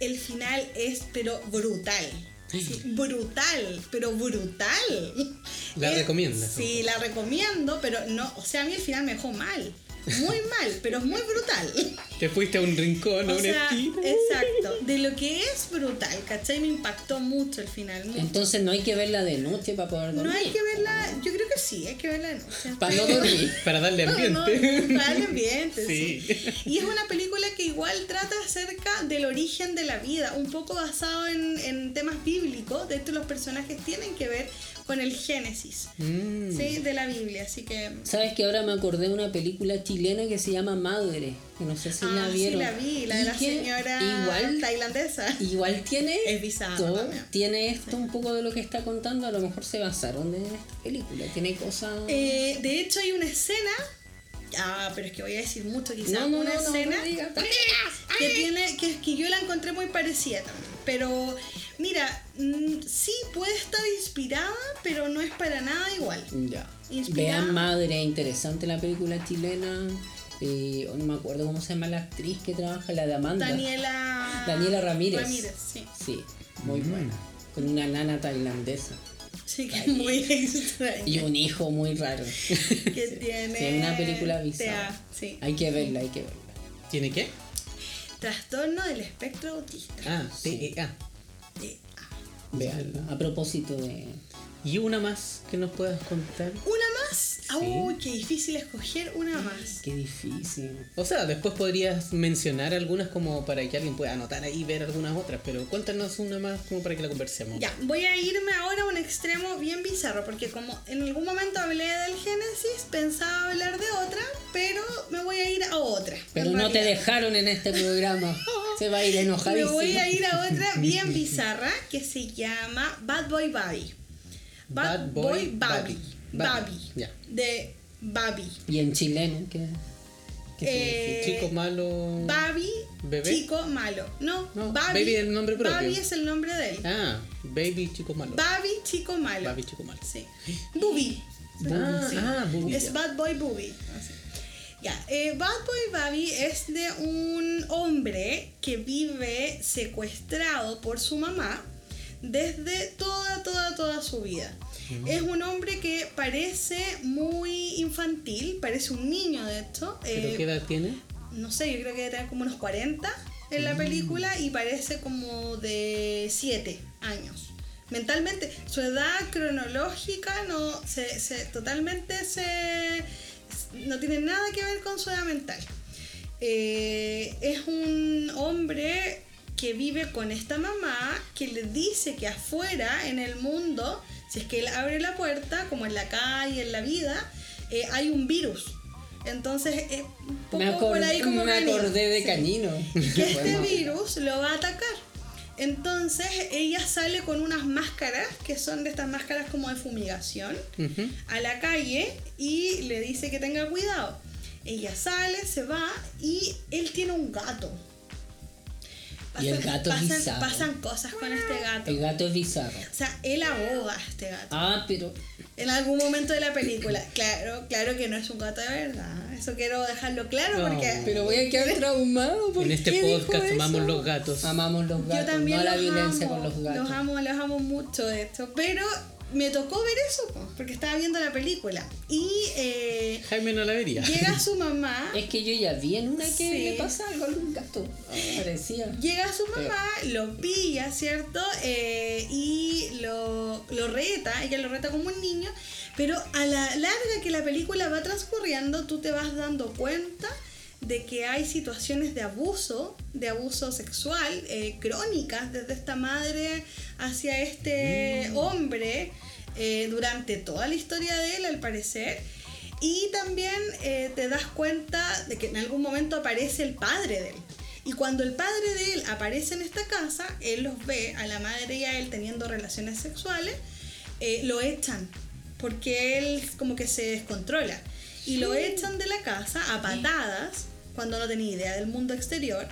el final es pero brutal. Sí, brutal, pero brutal. ¿La recomiendas? Sí, la recomiendo, pero no, o sea, a mí el final me dejó mal. Muy mal, pero es muy brutal. Te fuiste a un rincón, a O un sea, esquina. exacto, de lo que es brutal, ¿cachai? Me impactó mucho el final. mucho. Entonces no hay que verla de noche para poder dormir. No hay que verla, yo creo que sí, hay que verla de noche. Para no dormir. Para darle ambiente. no, para el ambiente, Sí. sí. Y es una película que igual trata acerca del origen de la vida, un poco basado en, en temas bíblicos. De hecho, los personajes tienen que ver con el Génesis Mm. ¿sí? de la Biblia. Así que. ¿Sabes que ahora me acordé de una película chilena que se llama Madre? Que no sé si la Ah, sí, vieron. la vi, la de la señora Igual, tailandesa. igual tiene Es esto, también. tiene esto un poco de lo que está contando. A lo mejor se basaron en esta película. Tiene cosas. Eh, de hecho, hay una escena. Ah, pero es que voy a decir mucho quizás. No, no, una no, no, escena que tiene que, que yo la encontré muy parecida también. Pero mira, mm, sí puede estar inspirada, pero no es para nada igual. Ya. Inspirada. Vean Madre, interesante la película chilena. Eh, no me acuerdo cómo se llama la actriz que trabaja, la de Amanda. Daniela Daniela Ramírez. Ramírez, sí. Sí, muy buena. Con una nana tailandesa. Sí, que es muy extraña. Y un hijo muy raro. que tiene. Sí, es una película bizarra. Sí. Hay que verla, hay que verla. ¿Tiene qué? Trastorno del espectro autista. Ah, sí. ah. Eh, Veanla. A propósito de. ¿Y una más que nos puedas contar? Una Uy, qué difícil escoger una más. Qué difícil. O sea, después podrías mencionar algunas como para que alguien pueda anotar ahí y ver algunas otras, pero cuéntanos una más como para que la conversemos. Ya, voy a irme ahora a un extremo bien bizarro, porque como en algún momento hablé del Génesis, pensaba hablar de otra, pero me voy a ir a otra. Pero no te dejaron en este programa. Se va a ir Me enojadísimo. voy a ir a otra bien bizarra que se llama Bad Boy Baby. Bad, Bad Boy, Boy. Baby. Ya. De Baby. Y en chileno, ¿qué, qué Eh, Chico malo. Baby, ¿Bebé? chico malo. No, No, Baby es el nombre propio. Baby es el nombre de él. Ah, Baby Chico Malo. Baby, chico malo. Baby Chico Malo. Sí. Booby. Ah, Sí. ah, Es ya. Bad Boy Booby. Así. Ya, eh, Bad Boy Baby es de un hombre que vive secuestrado por su mamá desde toda, toda, toda su vida. Es un hombre que parece muy infantil, parece un niño de hecho. ¿Pero eh, qué edad tiene? no sé, yo creo que debe tener como unos 40 en la película y parece como de 7 años. Mentalmente, su edad cronológica no se, se- totalmente se no tiene nada que ver con su edad mental. Eh, es un hombre que vive con esta mamá que le dice que afuera en el mundo, si es que él abre la puerta, como en la calle, en la vida, eh, hay un virus. Entonces, eh, poco Me, por ahí como me acordé de Sí. Cañino. Y que este virus lo va a atacar. Entonces ella sale con unas máscaras, que son de estas máscaras como de fumigación, a la calle y le dice que tenga cuidado. Ella sale, se va y él tiene un gato. Y el gato es pasan, bizarro. pasan cosas con este gato. El gato es bizarro. O sea, él ahoga a este gato. Ah, pero En algún momento de la película. Claro, claro que no es un gato de verdad. Eso quiero dejarlo claro No. porque pero voy a quedar traumado. ¿por En este qué dijo podcast amamos eso? los gatos. Amamos los Yo gatos, también no la los violencia amo, con los gatos. Los amo, los amo mucho de esto. Pero me tocó ver eso, po, porque estaba viendo la película. Y eh, Jaime no la vería. llega su mamá. Es que yo ya vi en una que Sí. le pasa algo a un gato. Parecía. Llega su mamá, lo pilla, ¿cierto? Eh, y lo, lo reta, ella lo reta como un niño, pero a la larga que la película va transcurriendo, tú te vas dando cuenta de que hay situaciones de abuso, de abuso sexual, eh, crónicas desde esta madre hacia este hombre eh, durante toda la historia de él, al parecer. Y también eh, te das cuenta de que en algún momento aparece el padre de él. Y cuando el padre de él aparece en esta casa, él los ve a la madre y a él teniendo relaciones sexuales, lo echan, porque él como que se descontrola. Y lo echan de la casa a patadas, cuando no tenía idea del mundo exterior.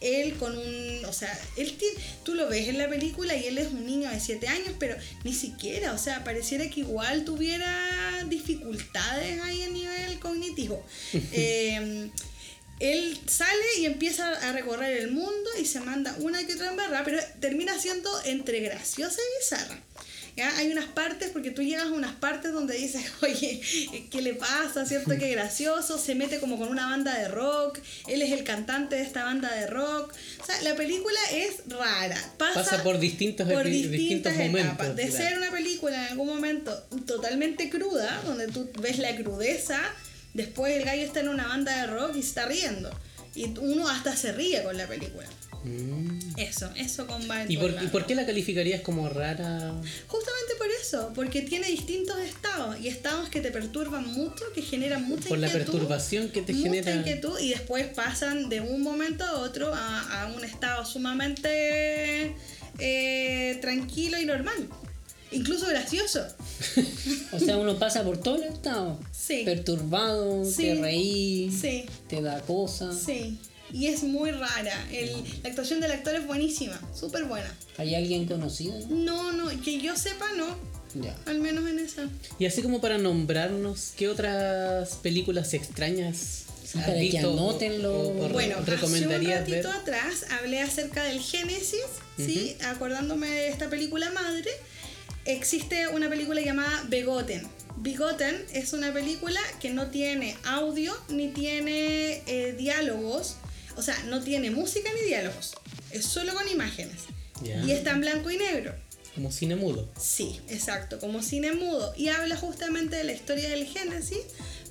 Él con un, o sea, él tiene, tú lo ves en la película y él es un niño de 7 años, pero ni siquiera, o sea, pareciera que igual tuviera dificultades ahí a nivel cognitivo. Eh, él sale y empieza a recorrer el mundo y se manda una que otra embarrada, pero termina siendo entre graciosa y bizarra. ¿Ya? Hay unas partes, porque tú llegas a unas partes donde dices, oye, ¿qué le pasa? ¿Cierto? Qué gracioso. Se mete como con una banda de rock. Él es el cantante de esta banda de rock. O sea, la película es rara. Pasa, Pasa por distintos por distintas distintos momentos, etapas. De claro. ser una película en algún momento totalmente cruda, donde tú ves la crudeza, después el gallo está en una banda de rock y se está riendo. Y uno hasta se ríe con la película. Mm. Eso, eso con Bad ¿Y por, ¿Y por qué la calificarías como rara? Justamente por eso, porque tiene distintos estados y estados que te perturban mucho, que generan mucha Por la inquietud, perturbación que te mucha genera. inquietud y después pasan de un momento a otro a, a un estado sumamente eh, tranquilo y normal, incluso gracioso. O sea, uno pasa por todo el estado. Sí. Perturbado, Sí. te reí, Sí, te da cosas. sí. Y es muy rara. El- la actuación del actor es buenísima, súper buena. ¿Hay alguien conocido? no? No, no, que yo sepa no, Ya. al menos en esa. Y así como para nombrarnos, ¿qué otras películas extrañas para que anótenlo. Bueno, hace un recomendarías ver? ratito atrás hablé acerca del Génesis, ¿sí? acordándome de esta película madre. Existe una película llamada Begotten. Begotten es una película que no tiene audio ni tiene eh, diálogos, o sea, no tiene música ni diálogos, es solo con imágenes. Ya. Y está en blanco y negro. Como cine mudo. Sí, exacto, como cine mudo. Y habla justamente de la historia del Génesis,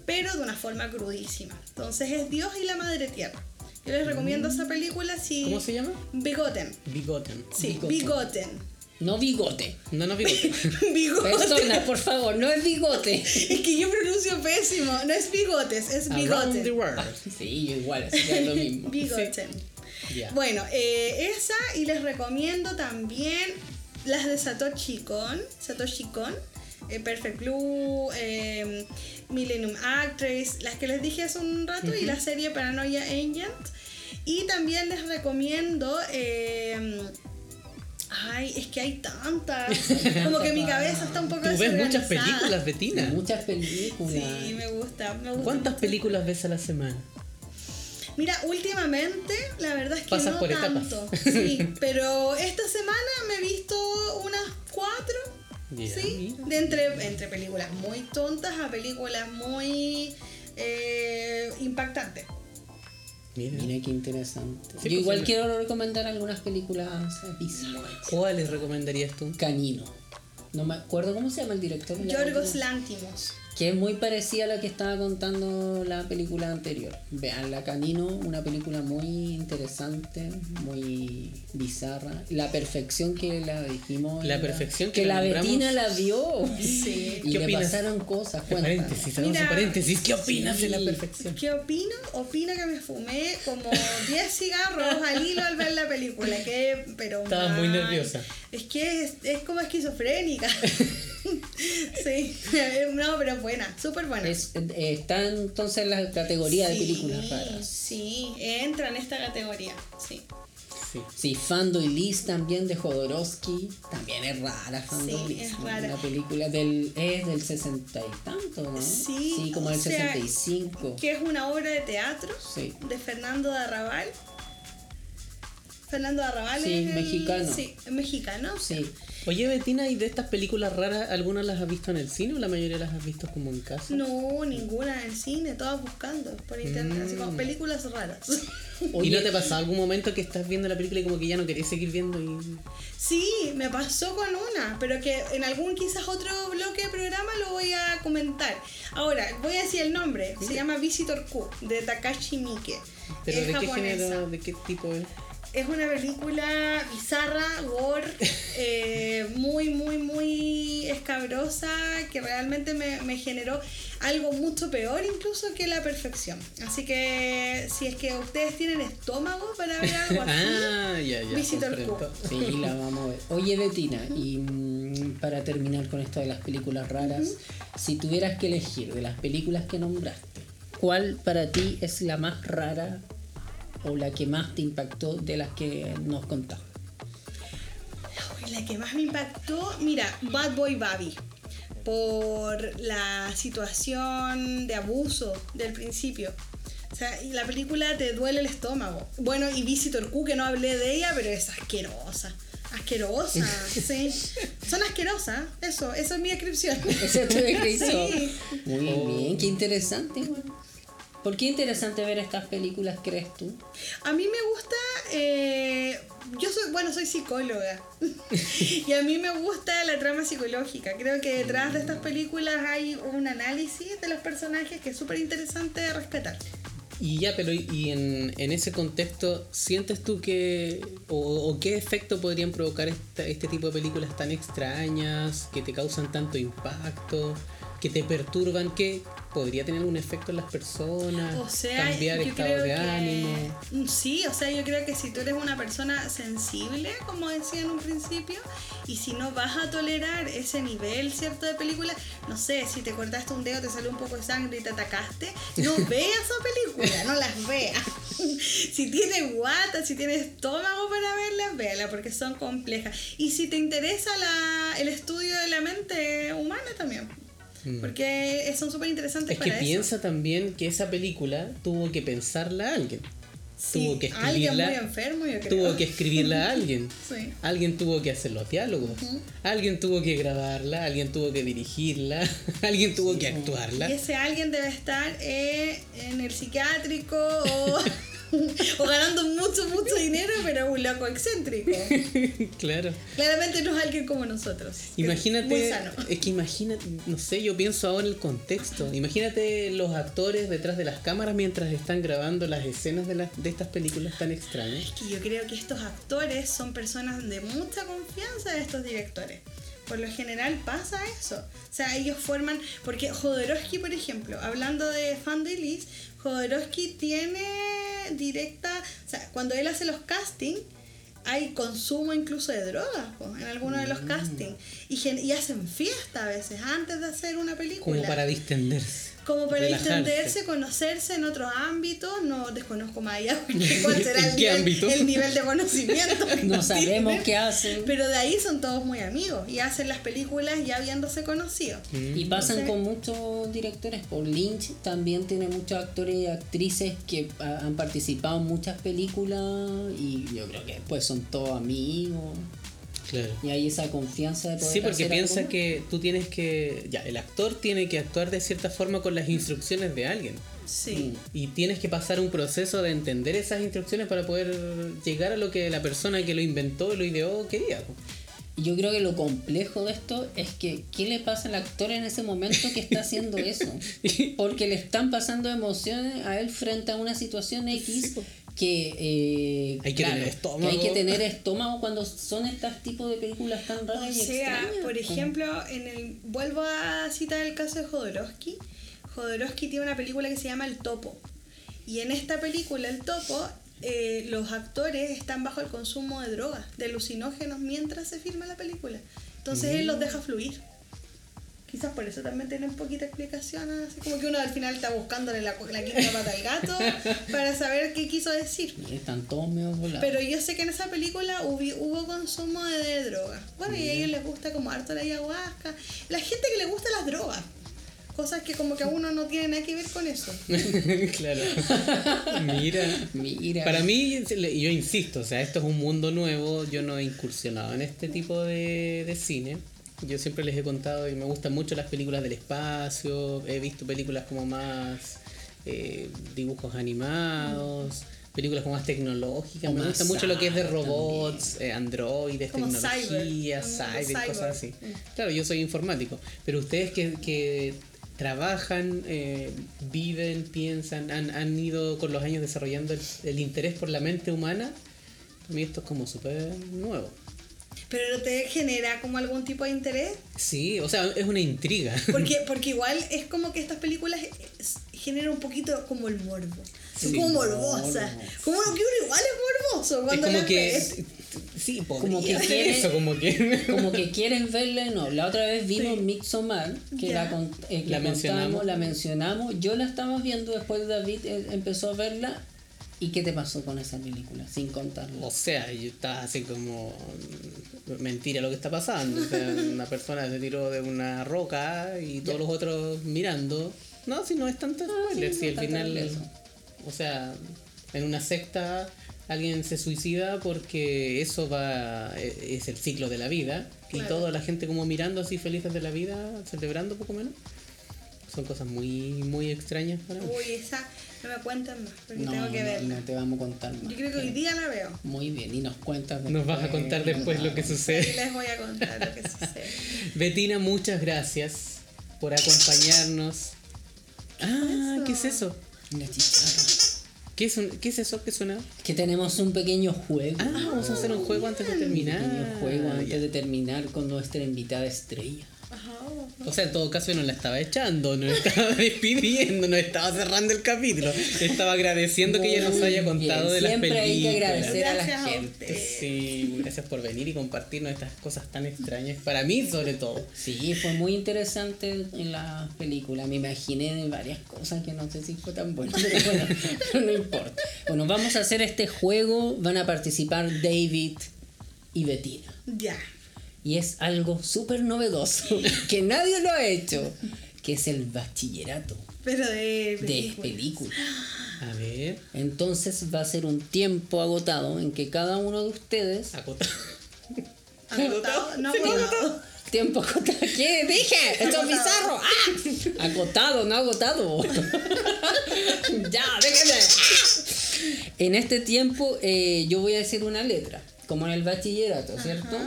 pero de una forma crudísima. Entonces es Dios y la Madre Tierra. Yo les recomiendo esa película si... ¿Cómo se llama? Bigoten. Bigoten. Sí, Bigoten. Bigoten. No bigote. No, no, bigoten. Bigoten. Persona, por favor, no es bigote. Es que yo pronuncio pésimo. No es bigotes, es Around the world. Sí, yo igual, así que es lo mismo. Bigoten. Ya. Bueno, eh, esa y les recomiendo también las de Satoshi Kon, Satoshi Kon, eh, Perfect Blue, eh, Millennium Actress, las que les dije hace un rato y la serie Paranoia Agent. Y también les recomiendo... Ay, es que hay tantas. Como que mi cabeza está un poco Tú ves muchas películas, Betina. Muchas películas. Sí, me gusta, me gusta. ¿Cuántas películas ves a la semana? Mira, últimamente, la verdad es que Pasas no por etapas. tanto. Sí, pero esta semana me he visto unas cuatro. Sí, mira. de entre, entre películas muy tontas a películas muy eh, impactantes. Mira. Mira qué interesante. Sí, Yo pues, igual sí. quiero recomendar algunas películas bizarras. ¿Cuáles recomendarías tú? Canino. No me acuerdo cómo se llama el director. Yorgos. Lántimos. Que es muy parecida a la que estaba contando la película anterior. Vean, La Canino, una película muy interesante, muy bizarra. La perfección que la dijimos. La perfección que que la. Betina la vio. Sí. Y ¿Qué le opinas? pasaron cosas. cuéntanos. Paréntesis, hagamos Mira, un paréntesis. ¿Qué opinas de la perfección? ¿Qué opino? Opino que me fumé como 10 cigarros al hilo al ver la película. Que, pero Estabas muy nerviosa. Es que es, es como esquizofrénica. sí, no, pero buena, súper buena. Es- eh, está entonces en la categoría de Sí, películas raras. Sí, entra en esta categoría. Sí. Sí. Sí, Fando y Liz también de Jodorowsky. También es rara Fando Sí, y Liz. es rara. Una película del, es del 60 y tanto, ¿no? Sí, como o el sea, 65. Que es una obra de teatro Sí. de Fernando de Arrabal. Fernando de Arrabal Sí, es el- mexicano. Sí, es mexicano. Sí. Oye, Betina, ¿y de estas películas raras, algunas las has visto en el cine o la mayoría las has visto como en casa? No, ninguna en el cine, todas buscando por internet, así Mm. como películas raras. ¿Y no te pasó algún momento que estás viendo la película y como que ya no querías seguir viendo y... Sí, me pasó con una, pero que en algún quizás otro bloque de programa lo voy a comentar. Ahora, voy a decir el nombre. Se llama Visitor Q, de Takashi Miike. ¿Pero es de qué japonesa. género, de qué tipo es? Es una película bizarra, gore, eh, muy, muy, muy escabrosa, que realmente me, me generó algo mucho peor incluso que la perfección. Así que si es que ustedes tienen estómago para ver algo así, ah, ya, ya. Visitor comprendo. Sí, la vamos a ver. Oye, Betina, y mm, para terminar con esto de las películas raras, si tuvieras que elegir de las películas que nombraste, ¿cuál para ti es la más rara o la que más te impactó de las que nos contaste? La que más me impactó, mira, Bad Boy Baby. Por la situación de abuso del principio. O sea, y la película te duele el estómago. Bueno, y Visitor Q, que no hablé de ella, pero es asquerosa. asquerosas, sí. Son asquerosas, eso, esa es mi descripción. Esa es tu descripción. Sí. Muy bien, qué interesante. ¿Por qué interesante ver estas películas, crees tú? A mí me gusta, eh, yo soy, bueno, soy psicóloga y a mí me gusta la trama psicológica. Creo que detrás de estas películas hay un análisis de los personajes que es súper interesante de respetar. Y ya, pero y en, en ese contexto, ¿sientes tú que, o, o qué efecto podrían provocar esta- este tipo de películas tan extrañas, que te causan tanto impacto, que te perturban, que podría tener algún efecto en las personas, O sea, cambiar estado de ánimo? Sí, o sea, yo creo que si tú eres una persona sensible, como decía en un principio, y si no vas a tolerar ese nivel, ¿cierto? De película, no sé, si te cortaste un dedo, te salió un poco de sangre y te atacaste, no veas esa película, no las veas. si tienes guata, si tienes estómago para verlas, véala, porque son complejas. Y si te interesa la, el estudio de la mente humana también. Porque son súper interesantes Mm. Es que eso. piensa también que esa película tuvo que pensarla alguien. Sí, tuvo que alguien muy escribirla. enfermo, yo creo. Tuvo que escribirla a alguien. Sí. Alguien tuvo que hacer los diálogos. Alguien tuvo que grabarla. Alguien tuvo que dirigirla. alguien tuvo que actuarla. Y ese alguien debe estar eh, en el psiquiátrico o, o ganando mucho, mucho dinero, pero un loco excéntrico. claro. Claramente no es alguien como nosotros. es Muy Imagínate, sano. es que imagínate, no sé, yo pienso ahora en el contexto. Imagínate los actores detrás de las cámaras mientras están grabando las escenas de, las, de estas películas tan extrañas. Que yo creo que estos actores son personas de mucha confianza de estos directores. Por lo general pasa eso. O sea, ellos forman. Porque Jodorowsky, por ejemplo, hablando de Fan de Liz, Jodorowsky tiene directa. O sea, cuando él hace los castings, hay consumo incluso de drogas en algunos de Mm. los castings. Y, gen- y hacen fiesta a veces antes de hacer una película. Como para distenderse. Como para relajarse. distenderse, conocerse en otros ámbitos, no desconozco más allá cuál será ¿En el, qué nivel, ámbito? el nivel de conocimiento. que No tienen. sabemos qué hacen. Pero de ahí son todos muy amigos y hacen las películas ya habiéndose conocidos. Y pasan Entonces- con muchos directores. Por Lynch también tiene muchos actores y actrices que han participado en muchas películas y yo creo que después son todos amigos. Claro. Y hay esa confianza de poder Sí, porque hacer piensa algo. que tú tienes que. Ya, el actor tiene que actuar de cierta forma con las instrucciones de alguien. Sí. Y tienes que pasar un proceso de entender esas instrucciones para poder llegar a lo que la persona que lo inventó y lo ideó quería. yo creo que lo complejo de esto es que ¿qué le pasa al actor en ese momento que está haciendo eso? Porque le están pasando emociones a él frente a una situación X que eh, Hay que tener estómago. que hay que tener estómago cuando son estos tipos de películas tan O raras y sea, extrañas. por ejemplo, en el vuelvo a citar el caso de Jodorowsky. Jodorowsky tiene una película que se llama El Topo. Y en esta película, El Topo, eh, los actores están bajo el consumo de drogas, de alucinógenos, mientras se filma la película. Entonces él los deja fluir. Quizás por eso también tienen poquita explicación, así como que uno al final está buscándole la, la quinta pata al gato para saber qué quiso decir. Están todos medio volados. Pero yo sé que en esa película hubo, hubo consumo de, de drogas. Bueno, y a ellos les gusta como harto la ayahuasca. La gente que le gusta las drogas. Cosas que como que a uno no tiene nada que ver con eso. claro. Mira. Mira. Para mí, yo insisto, o sea, esto es un mundo nuevo, yo no he incursionado en este tipo de, de cine. Yo siempre les he contado y me gustan mucho las películas del espacio, he visto películas como más eh, dibujos animados, películas como más tecnológicas, O me más gusta mucho lo que es de robots, eh, androides, Como tecnología, cyber, como cyber, cyber. cosas así. Mm. Claro, yo soy informático, pero ustedes que, que trabajan, eh, viven, piensan, han, han ido con los años desarrollando el, el interés por la mente humana, para mí esto es como súper nuevo. Pero no te genera como algún tipo de interés. Sí, o sea, es una intriga. Porque, porque igual es como que estas películas es- generan un poquito como el morbo. Son Sí. como morbosas. Como que uno igual es morboso Es cuando como las que... ves. Sí, Como que podría ser quiere- eso, como que... Como que quieren verla y no. La otra vez vimos Sí. Midsommar, que Ya. la, con- eh, que La contamos, mencionamos. la mencionamos. Yo la estaba viendo después David eh, empezó a verla. ¿Y qué te pasó con esa película? Sin contarlo. O sea, yo estaba así como mentira lo que está pasando. O sea, una persona se tiró de una roca y todos los otros mirando. No, si no es tanto spoiler, sí, si al final, o sea, en una secta alguien se suicida porque eso va e- es el ciclo de la vida y toda la gente como mirando así felices de la vida, celebrando poco menos. Son cosas muy muy extrañas para mí. Uy, esa no me cuentan más, porque No, tengo que no, verla. no te vamos a contar más. Yo creo que hoy día la veo. Muy bien, y nos cuentas Nos vas a contar después lo que sucede. les voy a contar lo que sucede. Betina, muchas gracias por acompañarnos. Ah, ¿qué es eso? Una chicharra. ¿Qué es, un- ¿Qué es eso que suena? Que tenemos un pequeño juego. Ah, vamos a hacer un juego antes de un terminar. pequeño juego antes de terminar con nuestra invitada estrella. Ajá. O sea, en todo caso no la estaba echando, no la estaba despidiendo, no estaba cerrando el capítulo. Estaba agradeciendo que ella nos haya contado bien, de las siempre películas. hay que agradecer a la gente. Sí, gracias por venir y compartirnos estas cosas tan extrañas. Para mí, sobre todo. Sí, fue muy interesante en la película. Me imaginé de varias cosas que no sé si fue tan bueno, pero bueno, no importa. Bueno, vamos a hacer este juego. Van a participar David y Bettina. Ya. Y es algo súper novedoso que nadie lo ha hecho, que es el bachillerato Pero de de películas. A ver, Entonces va a ser un tiempo agotado en que cada uno de ustedes acota. Agotado, no agotado. Tiempo acotado. ¿Qué dije? Esto es bizarro. ¡Ah! Acotado, no agotado. ya, déjenme. En este tiempo eh, yo voy a decir una letra, como en el bachillerato, ¿cierto?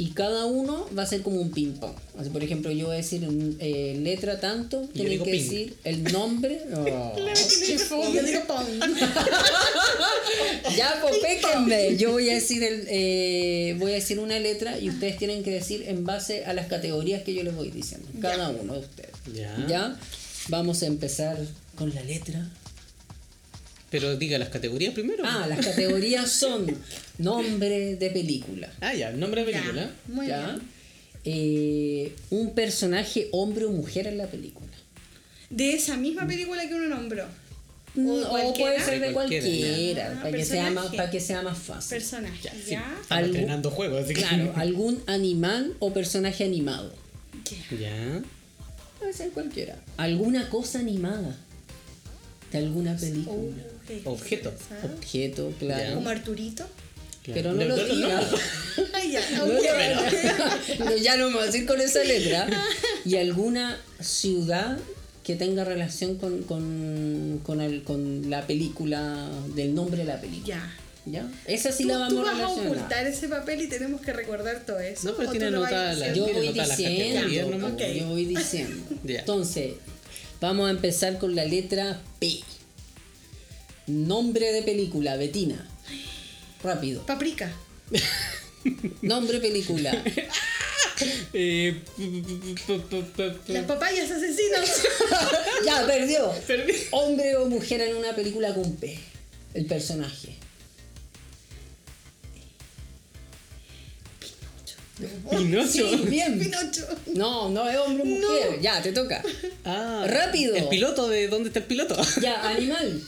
Y cada uno va a ser como un ping-pong. Sea, por ejemplo, yo voy a decir eh, letra tanto, tienen que ping. decir el nombre. Oh. Yo digo. Ya, pues péquenme. Yo voy a decir el, eh, voy a decir una letra y ustedes tienen que decir en base a las categorías que yo les voy diciendo. Cada uno de ustedes. Ya. ¿Ya? Vamos a empezar con la letra. Pero diga las categorías primero. Ah, las categorías son nombre de película. Ah, ya, nombre de Ya. película. Muy ¿Ya? bien. Eh, un personaje hombre o mujer en la película. De esa misma película que uno nombró. O, de cualquiera. puede ser de cualquiera, cualquiera, ya. para, que sea más, para que sea más fácil. Personaje. Ya, sí. Estrenando juegos, así que. Claro, algún animal o personaje animado. Ya. Ya. Puede ser cualquiera. Alguna cosa animada de alguna Oh, película. Objeto. cosa. Objeto, claro. Como Arturito. Pero no lo No, no. Ay, ya. No, no, no, ya no me voy a decir con esa letra. Y alguna ciudad que tenga relación con, con, con, el- con la película, del nombre de la película. Ya. ¿Ya? Esa sí Tú, la vamos a vas a relacionar. ocultar ese papel y tenemos que recordar todo eso. No, pero ¿O tiene anotada la-? Yo voy diciendo, yo voy diciendo. Entonces, vamos a empezar con la letra P. Nombre de película, Betina. Rápido. Paprika. Nombre película. Eh, Las papayas asesinos. ya, perdió. Perdí. Hombre o mujer en una película con P. El personaje. Pinocho. Sí, bien. Pinocho. No, no es hombre o mujer. Ya, te toca. Ah, Rápido. El piloto de dónde está el piloto. Ya, animal.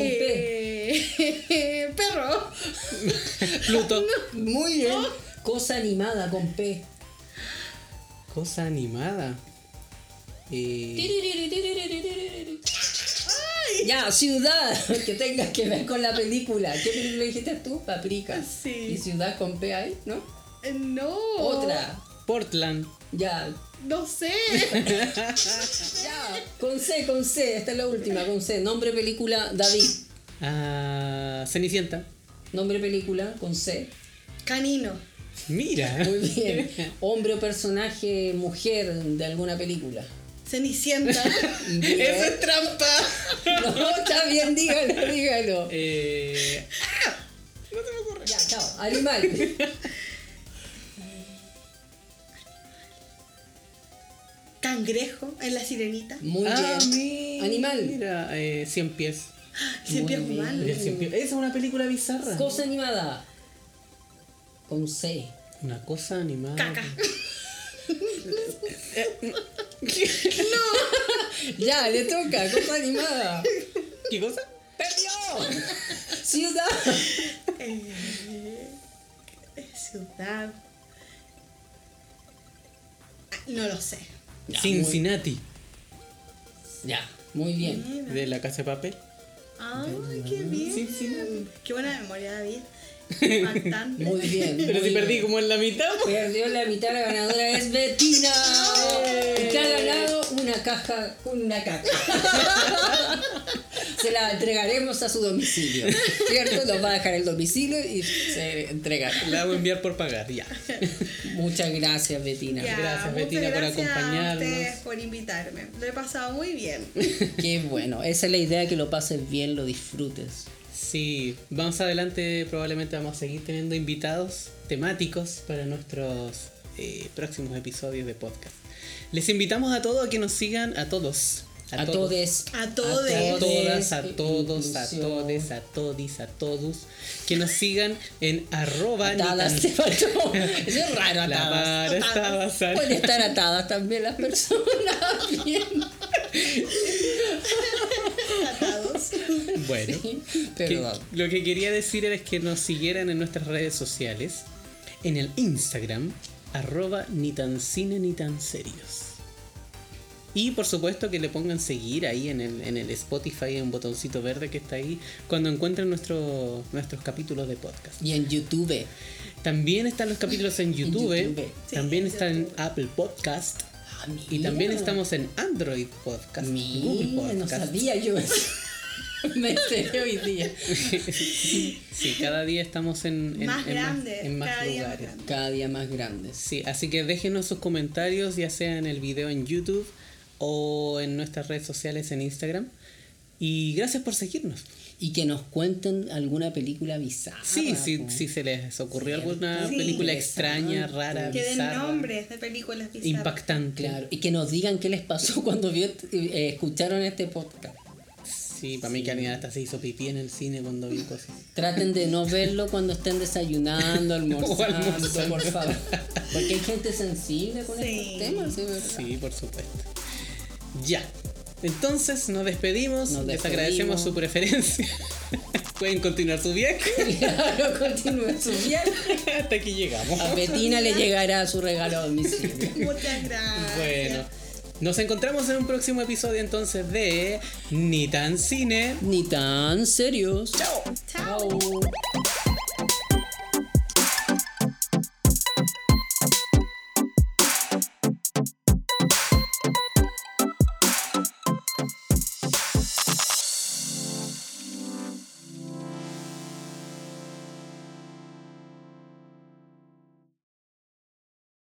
Con P. Eh, perro. Pluto. Muy bien. Cosa animada con P. Cosa animada. Eh, Ya, ciudad que tengas que ver con la película. ¿Qué película dijiste tú? Paprika. Sí. Y ciudad con P ahí, ¿no? No. Otra. Portland. Ya. No sé. Ya. Con C, con C. Esta es la última, con C. Nombre película David. Ah, Cenicienta. Nombre película con C. Canino. Mira. Muy bien. Hombre o personaje mujer de alguna película. Cenicienta. Bien. Eso es trampa. No, está bien, dígalo, dígalo. Eh, Ya, chao. Animal. Cangrejo en la sirenita. Muy ah, bien. mira, Animal. Mira, eh, Cien pies. Cien pies humanos. Esa es una película bizarra. Cosa animada. Con C. Una cosa animada. Caca. Ya, le toca. Cosa animada. ¿Qué cosa? ¡Perdió! Ciudad. Eh, ciudad. Ah, No lo sé. Ya, Cincinnati. Ya, muy bien. De la casa de papel. Ay, qué bien. Cincinnati. Qué buena memoria, David. Impactante. Muy bien. Pero muy si perdí como en la mitad. pues. Perdió la mitad, la ganadora es Betina. Que ha ganado una caja con una caca. Se la entregaremos a su domicilio. ¿Cierto? Nos va a dejar el domicilio y se entrega. La hago enviar por pagar, ya. Muchas gracias, Betina. Ya, Gracias, Betina, por gracias acompañarnos. A ustedes por invitarme. Lo he pasado muy bien. Qué bueno. Esa es la idea, que lo pases bien, lo disfrutes. Sí, vamos adelante, probablemente vamos a seguir teniendo invitados temáticos para nuestros eh, próximos episodios de podcast. Les invitamos a todos a que nos sigan, a todos. A, todos. todos. A A todos. todas, a todos, a todes, a todis, a todos. Que nos sigan en arroba Atadas ni te tan- faltó. Eso es raro, La atadas. vara está Pueden estar atadas también las personas. Bien. Atados. Bueno, que- Perdón. lo que quería decir era que nos siguieran en nuestras redes sociales. En el Instagram, arroba ni tan cine ni tan serios. Y por supuesto que le pongan seguir ahí en el, en el Spotify, hay un botoncito verde que está ahí, cuando encuentren nuestro- nuestros capítulos de podcast. Y en YouTube. También están los capítulos en YouTube, YouTube. también en están en. Apple Podcast Ah, y también estamos en Android Podcast, Google Mira, no Podcast. sabía yo eso. Me enteré hoy día. Sí, cada día estamos en, en- Más en grande, en más cada día más lugares. Cada día más grandes. Sí, así que déjenos sus comentarios, ya sea en el video en YouTube o en nuestras redes sociales en Instagram. Y gracias por seguirnos. Y que nos cuenten alguna película bizarra. Sí, sí, si se les ocurrió Cierto. alguna Sí. película extraña, rara, Que den bizarra, nombres de películas bizarras. impactante. Claro. Y que nos digan qué les pasó cuando vio- eh, escucharon este podcast. Sí, para mí que alguien hasta se hizo pipí en el cine cuando vio cosas. Traten de no verlo cuando estén desayunando, almorzando, almorzando. por favor. Porque hay gente sensible con Sí. estos temas, ¿sí? ¿verdad? Sí, por supuesto. Ya. Entonces nos despedimos, Nos les despedimos. agradecemos su preferencia. Pueden continuar su viaje. Claro, continúe su viaje. Hasta aquí llegamos. A Betina le llegará su regalo a domicilio. Muchas gracias. Bueno, nos encontramos en un próximo episodio entonces de Ni tan cine. Ni tan serios. Chao. Chao.